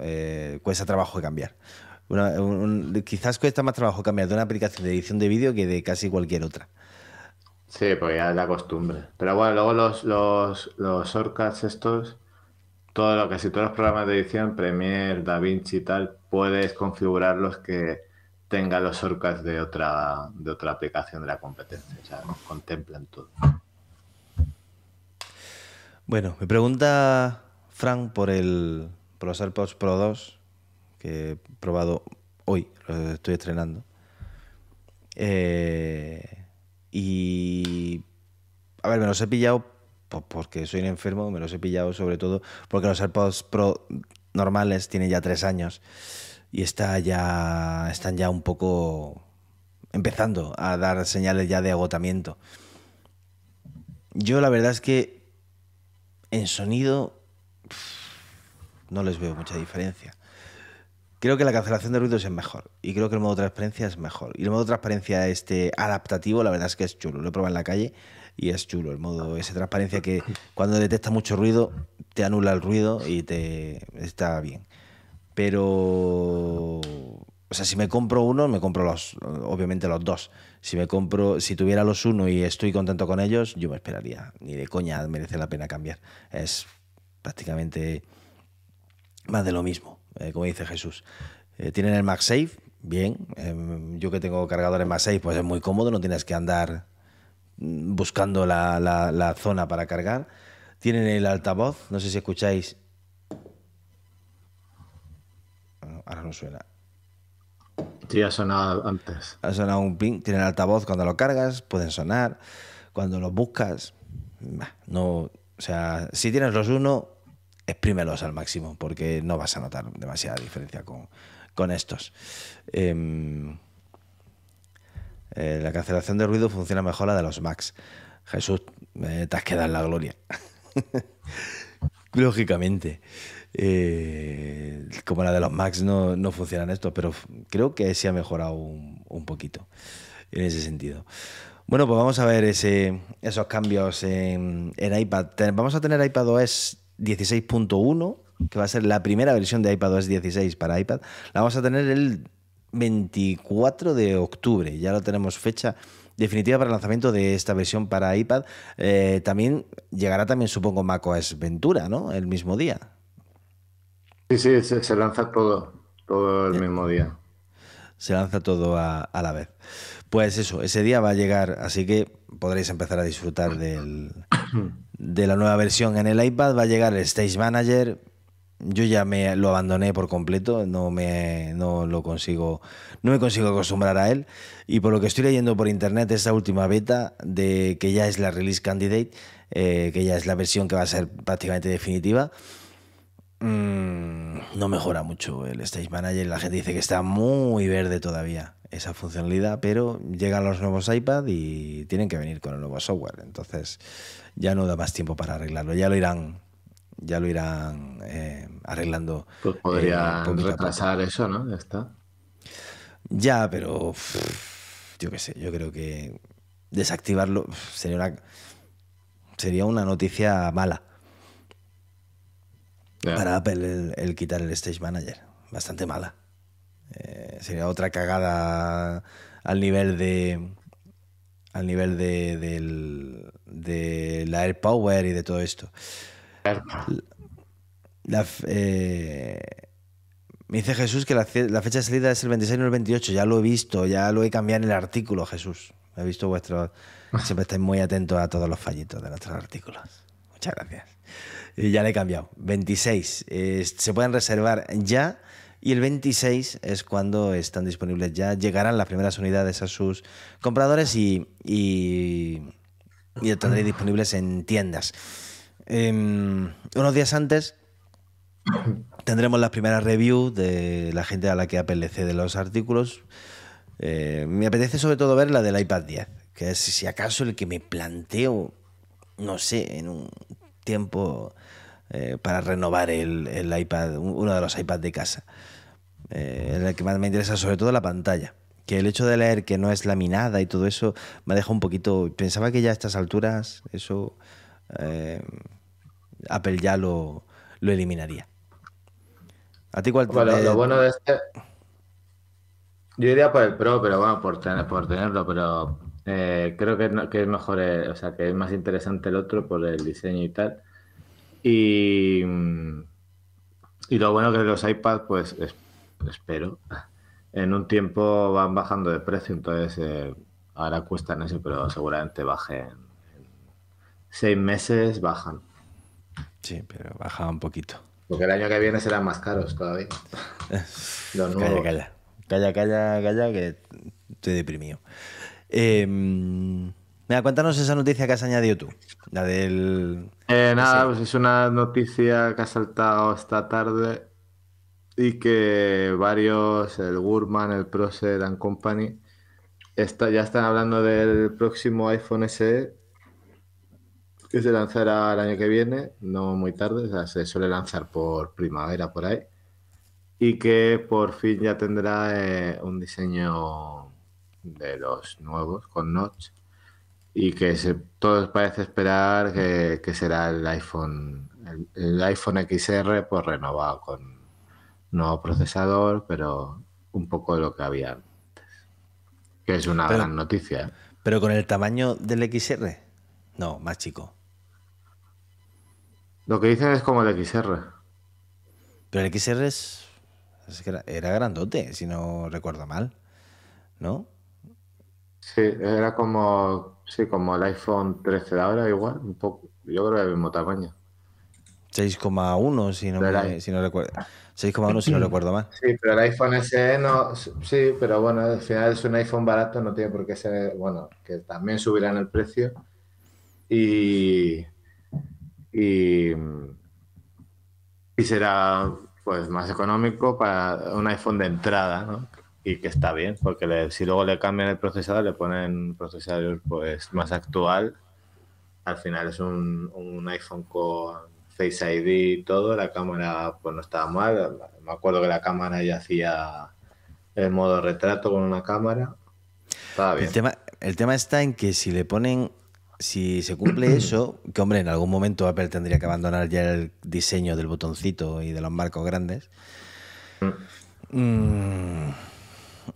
eh, cuesta trabajo cambiar. quizás cuesta más trabajo cambiar de una aplicación de edición de vídeo que de casi cualquier otra. Sí, pues ya es la costumbre. Pero bueno, luego los, los, los estos, todo lo, casi todos los programas de edición, Premiere, DaVinci y tal, puedes configurarlos que tengan los shortcuts de otra, de otra aplicación de la competencia. O sea, contemplan todo. Bueno, me pregunta Frank por, el, por los AirPods Pro 2, que he probado hoy, los estoy estrenando. Eh, y. A ver, me los he pillado porque soy un enfermo, me los he pillado sobre todo porque los AirPods Pro normales tienen ya tres años y está ya, están ya un poco empezando a dar señales ya de agotamiento. Yo la verdad es que en sonido no les veo mucha diferencia. Creo que la cancelación de ruidos es mejor y creo que el modo transparencia es mejor. Y el modo transparencia este adaptativo, la verdad es que es chulo. Lo he probado en la calle y es chulo el modo ese transparencia que cuando detecta mucho ruido te anula el ruido y te está bien. Pero o sea, si me compro uno, me compro los, obviamente los dos. Si me compro, si tuviera los uno y estoy contento con ellos, yo me esperaría. Ni de coña merece la pena cambiar. Es prácticamente más de lo mismo, eh, como dice Jesús. Eh, tienen el MagSafe, bien. Em, yo que tengo cargadores MagSafe, pues es muy cómodo, no tienes que andar mm, buscando la, la zona para cargar. Tienen el altavoz, no sé si escucháis. Ahora no suena Sí, ha sonado antes. Ha sonado un ping. Tienen altavoz cuando lo cargas, pueden sonar. Cuando los buscas, no. O sea, si tienes los uno, exprímelos al máximo, porque no vas a notar demasiada diferencia con, con estos. Em, eh, la cancelación de ruido funciona mejor la de los Macs. Jesús, te has quedado en la gloria. Lógicamente. Eh, como la de los Macs no, no funcionan esto, pero creo que se ha mejorado un, poquito en ese sentido. Bueno, pues vamos a ver ese, esos cambios en, en iPad. Vamos a tener iPadOS 16.1, que va a ser la primera versión de iPadOS 16 para iPad. La vamos a tener el 24 de octubre. Ya lo tenemos fecha definitiva para el lanzamiento de esta versión para iPad. Eh, también llegará también, supongo, macOS Ventura, ¿no? El mismo día. Sí, sí, se, lanza todo, todo el mismo día. Se lanza todo a, la vez. Pues eso, ese día va a llegar, así que podréis empezar a disfrutar del, de la nueva versión en el iPad. Va a llegar el Stage Manager, yo ya me lo abandoné por completo, no me no lo consigo, no me consigo acostumbrar a él. Y por lo que estoy leyendo por internet, esta última beta de que ya es la release candidate, eh, que ya es la versión que va a ser prácticamente definitiva. Mm, no mejora mucho el Stage Manager. La gente dice que está muy verde todavía esa funcionalidad, pero llegan los nuevos iPad y tienen que venir con el nuevo software. Entonces ya no da más tiempo para arreglarlo. Ya lo irán ya lo irán eh, arreglando. Pues podría eh, retrasar eso, ¿no? Ya está. Ya, pero yo qué sé, yo creo que desactivarlo sería una, sería una noticia mala para Apple el, quitar el Stage Manager. Bastante mala. Eh, sería otra cagada al nivel de al nivel de, del, de la Air Power y de todo esto. La, eh, me dice Jesús que la, fecha de salida es el 26 no el 28. Ya lo he visto, ya lo he cambiado en el artículo, Jesús. He visto vuestro. Siempre estáis muy atentos a todos los fallitos de nuestros artículos. Muchas gracias. Ya le he cambiado. 26. se pueden reservar ya. Y el 26 es cuando están disponibles ya. Llegarán las primeras unidades a sus compradores y, y, y tendréis disponibles en tiendas. Em, unos días antes tendremos las primeras reviews de la gente a la que Apple le cede los artículos. Eh, me apetece sobre todo ver la del iPad 10, que es si acaso el que me planteo, no sé, en un tiempo eh, para renovar el, iPad, uno de los iPads de casa. Eh, en el que más me interesa sobre todo la pantalla. Que el hecho de leer que no es laminada y todo eso me deja un poquito. Pensaba que ya a estas alturas eso Apple ya lo, eliminaría. ¿A ti cuál te bueno, Lo bueno de este. Yo iría por el Pro, pero bueno, por, tener, por tenerlo, pero eh, creo que, que, es mejor, eh, o sea, que es más interesante el otro por el diseño y tal. Y, y lo bueno que los iPads, pues espero, en un tiempo van bajando de precio, entonces eh, ahora cuestan eso, pero seguramente bajen. En seis meses bajan. Sí, pero baja un poquito. Porque el año que viene serán más caros todavía. calla, calla. Calla, calla, calla, que estoy deprimido. Eh, mira, cuéntanos esa noticia que has añadido tú. La del. Eh, nada, pues es una noticia que ha saltado esta tarde y que varios, el Gurman, el Procer and Company, está, ya están hablando del próximo iPhone SE que se lanzará el año que viene, no muy tarde, o sea, se suele lanzar por primavera por ahí, y que por fin ya tendrá eh, un diseño de los nuevos con notch y que se, todo parece esperar que, será el iPhone el, iPhone XR pues renovado con nuevo procesador pero un poco de lo que había antes que es una gran noticia pero con el tamaño del XR no más chico lo que dicen es como el XR. Pero el XR es, era, grandote, si no recuerdo mal. ¿No? Sí, era como, sí, como el iPhone 13 de ahora, igual, un poco. Yo creo que el mismo tamaño. 6,1 si no, si no recuerdo. 6,1 si no recuerdo mal. Sí, pero el iPhone SE no, sí, pero bueno, al final es un iPhone barato, no tiene por qué ser, bueno, que también subirán el precio. Y, y, y será pues más económico para un iPhone de entrada, ¿no? Y que está bien, porque si luego le cambian el procesador, le ponen un procesador pues más actual, al final es un, un iPhone con Face ID y todo, la cámara pues no estaba mal, me acuerdo que la cámara ya hacía el modo retrato con una cámara, estaba bien. El tema, el tema está en que si le ponen si se cumple eso, que hombre, en algún momento Apple tendría que abandonar ya el diseño del botoncito y de los marcos grandes. Mm,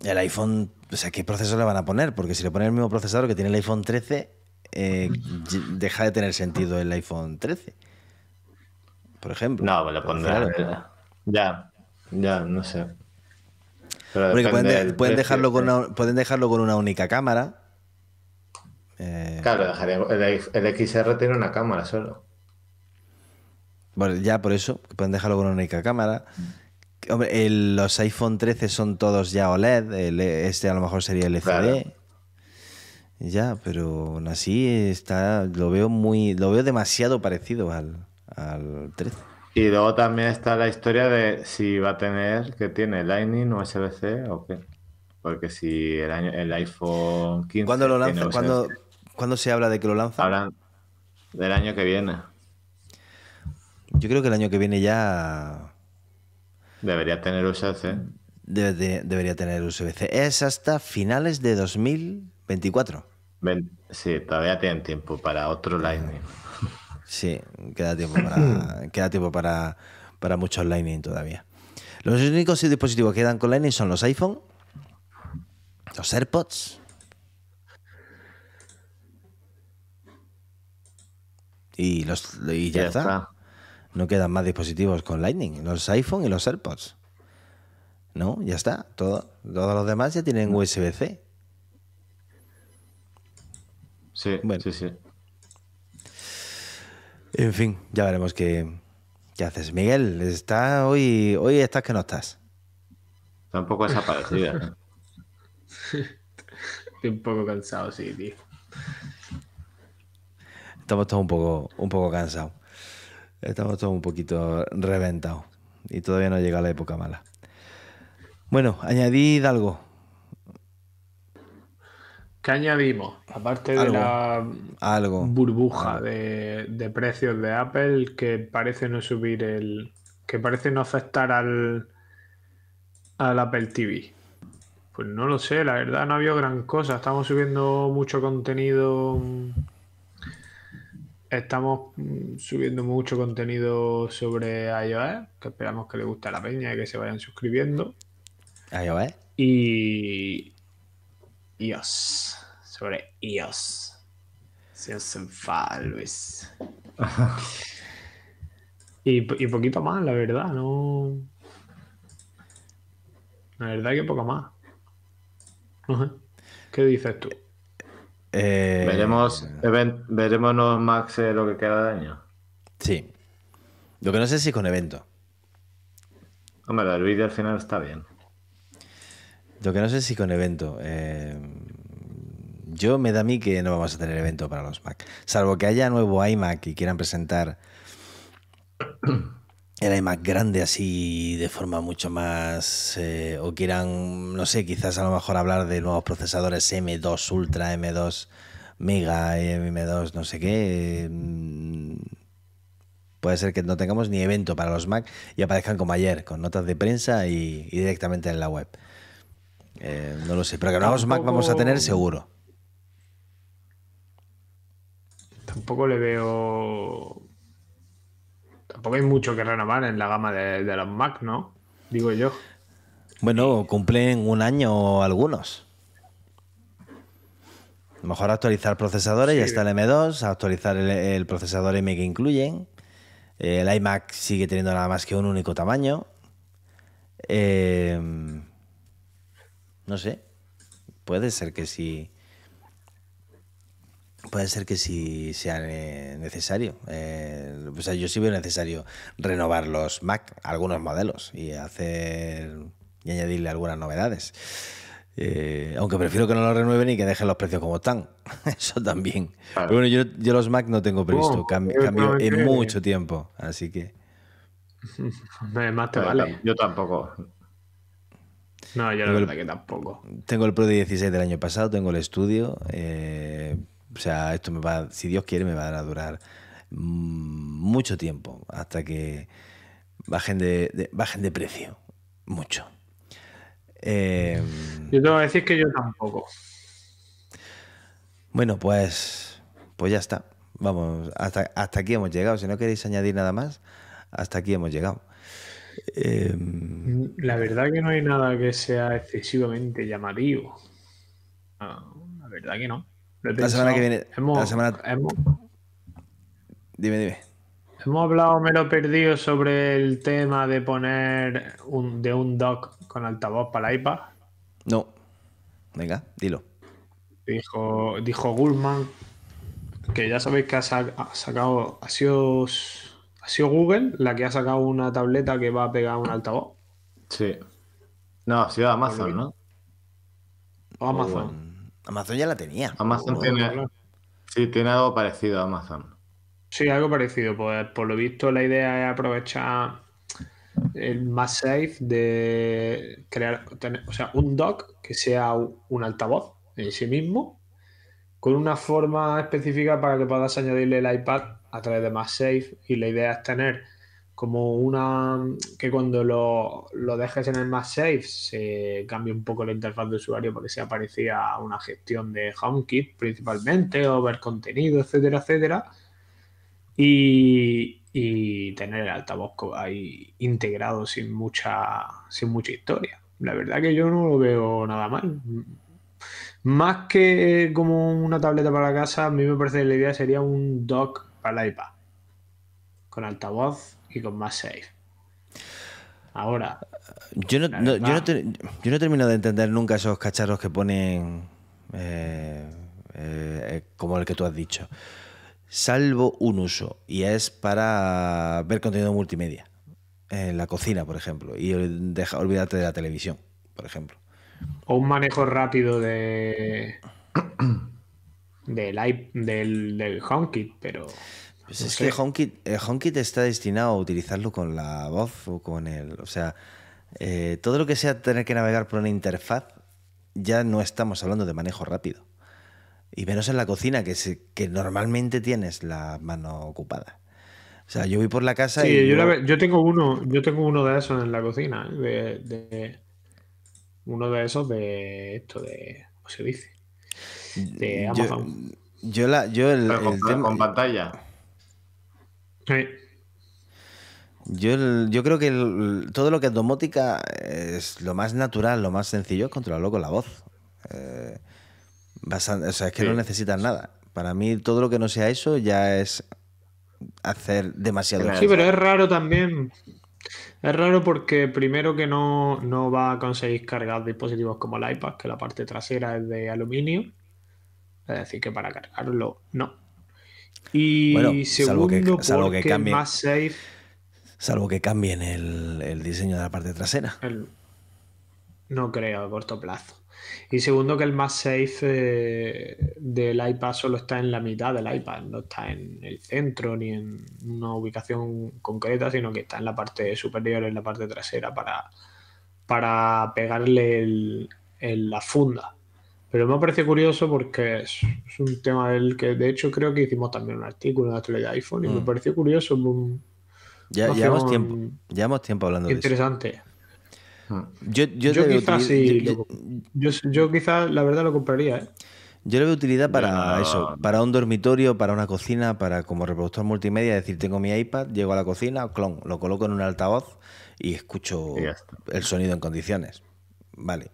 el iPhone, o sea, ¿qué procesador le van a poner? Porque si le ponen el mismo procesador que tiene el iPhone 13, eh, deja de tener sentido el iPhone 13. Por ejemplo. No, le pondrán. Ya, ya, no sé. pueden, dejarlo con pueden dejarlo con una única cámara eh, claro, el, XR tiene una cámara solo. Bueno, ya por eso, pueden dejarlo con una única cámara. Hombre, los iPhone 13 son todos ya OLED, este a lo mejor sería el LCD. Ya, pero aún así está, lo veo muy, lo veo demasiado parecido al, al 13. Y luego también está la historia de si va a tener, que tiene Lightning o USB o qué. Porque si el, año, el iPhone 15. ¿Cuándo lo lanza? ¿Cuándo, ¿Cuándo se habla de que lo lanza? Hablan del año que viene. Yo creo que el año que viene ya. Debería tener USB-C. debería tener USB-C. Es hasta finales de 2024. sí, todavía tienen tiempo para otro Lightning. Sí, queda tiempo para, queda tiempo para, para muchos Lightning todavía. Los únicos dispositivos que quedan con Lightning son los iPhone, los AirPods Y, los, y ya, está. No quedan más dispositivos con Lightning, los iPhone y los AirPods. No, ya está. Todo, todos los demás ya tienen USB-C. Sí, sí, sí. En fin, ya veremos qué, qué haces. Miguel, está hoy, hoy estás que no estás. Está un poco desaparecida. Estoy un poco cansado, sí, tío. Estamos todos un poco, un poco cansados. Estamos todos un poquito reventados. Y todavía no llega la época mala. Bueno, añadid algo. ¿Qué añadimos? Aparte de la burbuja de, precios de Apple que parece no subir el. que parece no afectar al. al Apple TV. Pues no lo sé, la verdad no ha habido gran cosa. Estamos subiendo mucho contenido Estamos mm, subiendo mucho contenido sobre iOS, que esperamos que les guste a la peña y que se vayan suscribiendo. iOS. Y iOS. Sobre iOS. Se Luis. y, y poquito más, la verdad, no. La verdad que poco más. ¿Qué dices tú? Eh, veremos, veremos los Max eh, lo que queda de año. Sí. Lo que no sé si con evento. Hombre, el vídeo al final está bien. Lo que no sé si con evento. Eh, yo me da a mí que no vamos a tener evento para los Mac. Salvo que haya nuevo iMac y quieran presentar el iMac grande así de forma mucho más eh, o quieran no sé quizás a lo mejor hablar de nuevos procesadores M2 Ultra M2 Mega M2 no sé qué mm, puede ser que no tengamos ni evento para los Mac y aparezcan como ayer con notas de prensa y, directamente en la web. Eh, no lo sé pero que nuevos Mac vamos a tener seguro. Tampoco le veo Tampoco hay mucho que renovar en la gama de, los Mac, ¿no? Digo yo. Bueno, cumplen un año algunos. mejor actualizar procesadores, ya está el M2, actualizar el, procesador M que incluyen. El iMac sigue teniendo nada más que un único tamaño. Eh, no sé. Puede ser que sí Puede ser que sí sea eh, necesario. Eh, o sea, yo sí veo necesario renovar los Mac, algunos modelos, y hacer y añadirle algunas novedades. Eh, aunque prefiero que no lo renueven y que dejen los precios como están. Eso también. Pero bueno, yo, los Mac no tengo previsto. Oh, cambio en mucho tiempo. Así que. más te vale. Yo tampoco. No, yo la verdad que tampoco. Tengo el Pro de 16 del año pasado, tengo el estudio. eh, o sea, esto me va, si Dios quiere, me va a durar mm, mucho tiempo hasta que bajen de, de- bajen de precio. Mucho. Eh, Yo te voy a decir que yo tampoco. bueno, pues, pues ya está. Vamos, hasta, hasta aquí hemos llegado. Si no queréis añadir nada más, hasta aquí hemos llegado. Eh, La verdad que no hay nada que sea excesivamente llamativo. No, la verdad que no. La semana que viene- Hemos, la semana- hemos, dime, dime. hemos hablado, me lo he perdido, sobre el tema de poner un, de un dock con altavoz para el iPad. No. Venga, dilo. Dijo, dijo Gulman que ya sabéis que ha, sa- ha sacado, ha sido, ha sido Google la que ha sacado una tableta que va a pegar un altavoz. Sí. No, ha sido Amazon, ¿no? O Amazon. Amazon ya la tenía. Amazon tiene. Sí, tiene algo parecido a Amazon. Sí, algo parecido. Pues por lo visto la idea es aprovechar el más safe de crear, tener- o sea, un dock que sea un altavoz en sí mismo, con una forma específica para que puedas añadirle el iPad a través de MagSafe. Y la idea es tener como una que cuando lo, lo dejes en el MagSafe se cambie un poco la interfaz de usuario porque sea parecida a una gestión de HomeKit principalmente, o ver contenido, etcétera, etcétera y, y tener el altavoz ahí integrado sin mucha, sin mucha historia. La verdad que yo no lo veo nada mal. Más que como una tableta para la casa, a mí me parece que la idea sería un dock para el iPad. Con altavoz y con más safe. Ahora, Yo no, no- yo, no ter- yo no termino de entender nunca esos cacharros que ponen eh, eh, como el que tú has dicho. Salvo un uso, y es para ver contenido multimedia. En la cocina, por ejemplo. Y deja, olvídate de la televisión, por ejemplo. o un manejo rápido de del, del, del HomeKit, pero Pues no es sé. que HomeKit, el HomeKit está destinado a utilizarlo con la voz o con el. O sea, eh, todo lo que sea tener que navegar por una interfaz, ya no estamos hablando de manejo rápido. Y menos en la cocina, que, se- que normalmente tienes la mano ocupada. O sea, yo voy por la casa Sí, y. yo, la yo- yo tengo uno, yo tengo uno de esos en la cocina, ¿eh? de, de- uno de esos de esto de ¿cómo se dice? De yo, Amazon. yo la, yo el, Pero con, el tema- con pantalla. Sí. Yo, yo creo que el- todo lo que es domótica es lo más natural, lo más sencillo es controlarlo con la voz. Eh, o sea, es que Sí. no necesitas nada. Para mí, todo lo que no sea eso ya es hacer demasiado. Sí, pero es raro también. Es raro porque primero que no, no va a conseguir cargar dispositivos como el iPad, que la parte trasera es de aluminio. Es decir, que para cargarlo, no. Y Bueno, salvo segundo, que- salvo que porque cambie. más safe Salvo que cambien el, el diseño de la parte trasera. El- No creo a corto plazo. Y segundo, que el más safe eh, del iPad solo está en la mitad del iPad, no está en el centro ni en una ubicación concreta, sino que está en la parte superior, en la parte trasera, para, para pegarle el- el- la funda. Pero me parece curioso porque es, es un tema del que, de hecho, creo que hicimos también un artículo en la actualidad de iPhone y me Mm. pareció curioso, un- Ya, llevamos tiempo. Llevamos tiempo hablando de eso. interesante. Yo, yo, Yo, veo quizás sí, yo- yo, yo quizás la verdad lo compraría, ¿eh? Yo le veo utilidad para no. eso, para un dormitorio, para una cocina, para como reproductor multimedia, es decir, tengo mi iPad, llego a la cocina, clon, lo coloco en un altavoz y escucho Y el sonido en condiciones. Vale.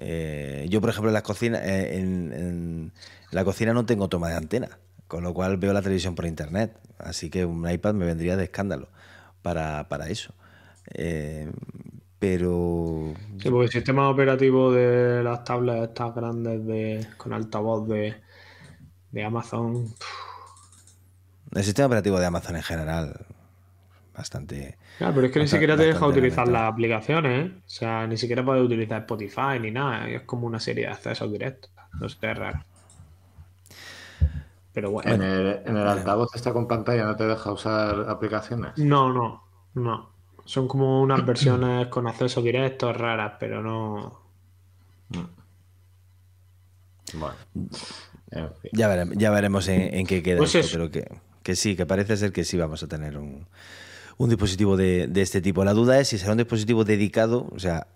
Eh, yo, por ejemplo, en las cocinas, eh, en, en la cocina no tengo toma de antena, con lo cual veo la televisión por internet. Así que un iPad me vendría de escándalo para, para eso. Eh, pero Sí, porque el sistema operativo de las tablets estas grandes de, con altavoz de, de Amazon, el sistema operativo de Amazon en general, bastante. Claro, pero es que ni siquiera te deja utilizar las aplicaciones, ¿eh? O sea, ni siquiera puedes utilizar Spotify ni nada. Es como una serie de accesos directos. No sé, es raro. Pero bueno. En el, en el altavoz está con pantalla, no te deja usar aplicaciones. No, no, no. Son como unas versiones con acceso directo raras, pero no. Bueno. en fin. Ya veremos, ya veremos en, en qué queda Pues esto, eso. pero que, que sí, que parece ser que sí vamos a tener un, un dispositivo de, de este tipo. La duda es si será un dispositivo dedicado, o sea,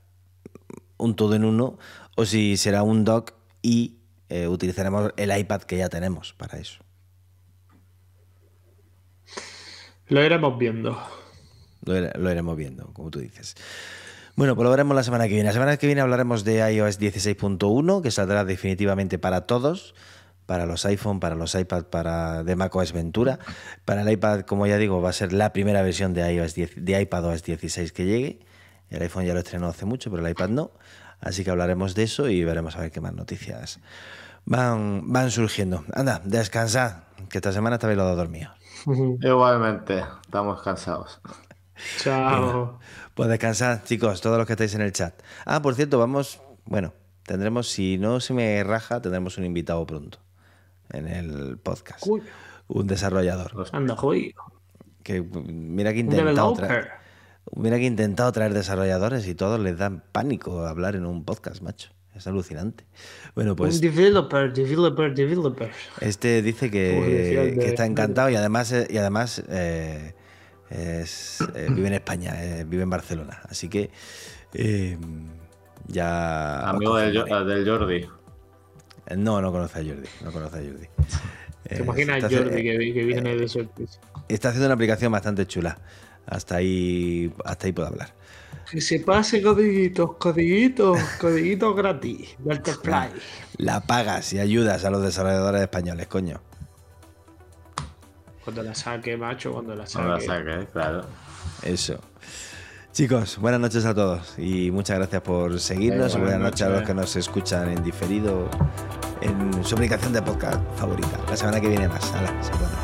un todo en uno, o si será un dock y eh, utilizaremos el iPad que ya tenemos para eso. Lo iremos viendo. Lo, lo iremos viendo, como tú dices. Bueno, pues lo veremos la semana que viene. La semana que viene hablaremos de iOS 16.1, que saldrá definitivamente para todos, para los iPhone, para los iPad, para de macOS Ventura. Para el iPad, como ya digo, va a ser la primera versión de iOS 10 de iPadOS 16 que llegue. El iPhone ya lo estrenó hace mucho, pero el iPad no. Así que hablaremos de eso y veremos a ver qué más noticias van, van surgiendo. Anda, descansad, que esta semana te habéis dado dormido. Igualmente, estamos cansados. Chao. Pues descansad, chicos, todos los que estáis en el chat. Ah, por cierto, vamos, bueno, tendremos, si no se me raja, tendremos un invitado pronto en el podcast. Un desarrollador. Anda. Que mira que he intentado developer. traer, mira que he intentado traer desarrolladores y todos les dan pánico hablar en un podcast, macho. Es alucinante. Bueno, pues Un developer, developer, developer. este dice que, el de- que está encantado y además eh, y además eh, es, eh, vive en España, eh, vive en Barcelona. Así que eh, ya. Amigo del Jordi. Eh, No, no conoce a Jordi. No conoce a Jordi. ¿Te Eh, imaginas Jordi que, que viene de sorpresa? está haciendo una aplicación bastante chula. Hasta ahí, hasta ahí puedo hablar. Que se pase codiguitos, codiguitos, codiguitos gratis. Play. La pagas y ayudas a los desarrolladores españoles, coño. Cuando la saque, macho, cuando la No la saque. saque, claro. Eso. Chicos, buenas noches a todos y muchas gracias por seguirnos. Buenas, buenas noches a los que nos escuchan en diferido en su aplicación de podcast favorita. La semana que viene más. Hala, se.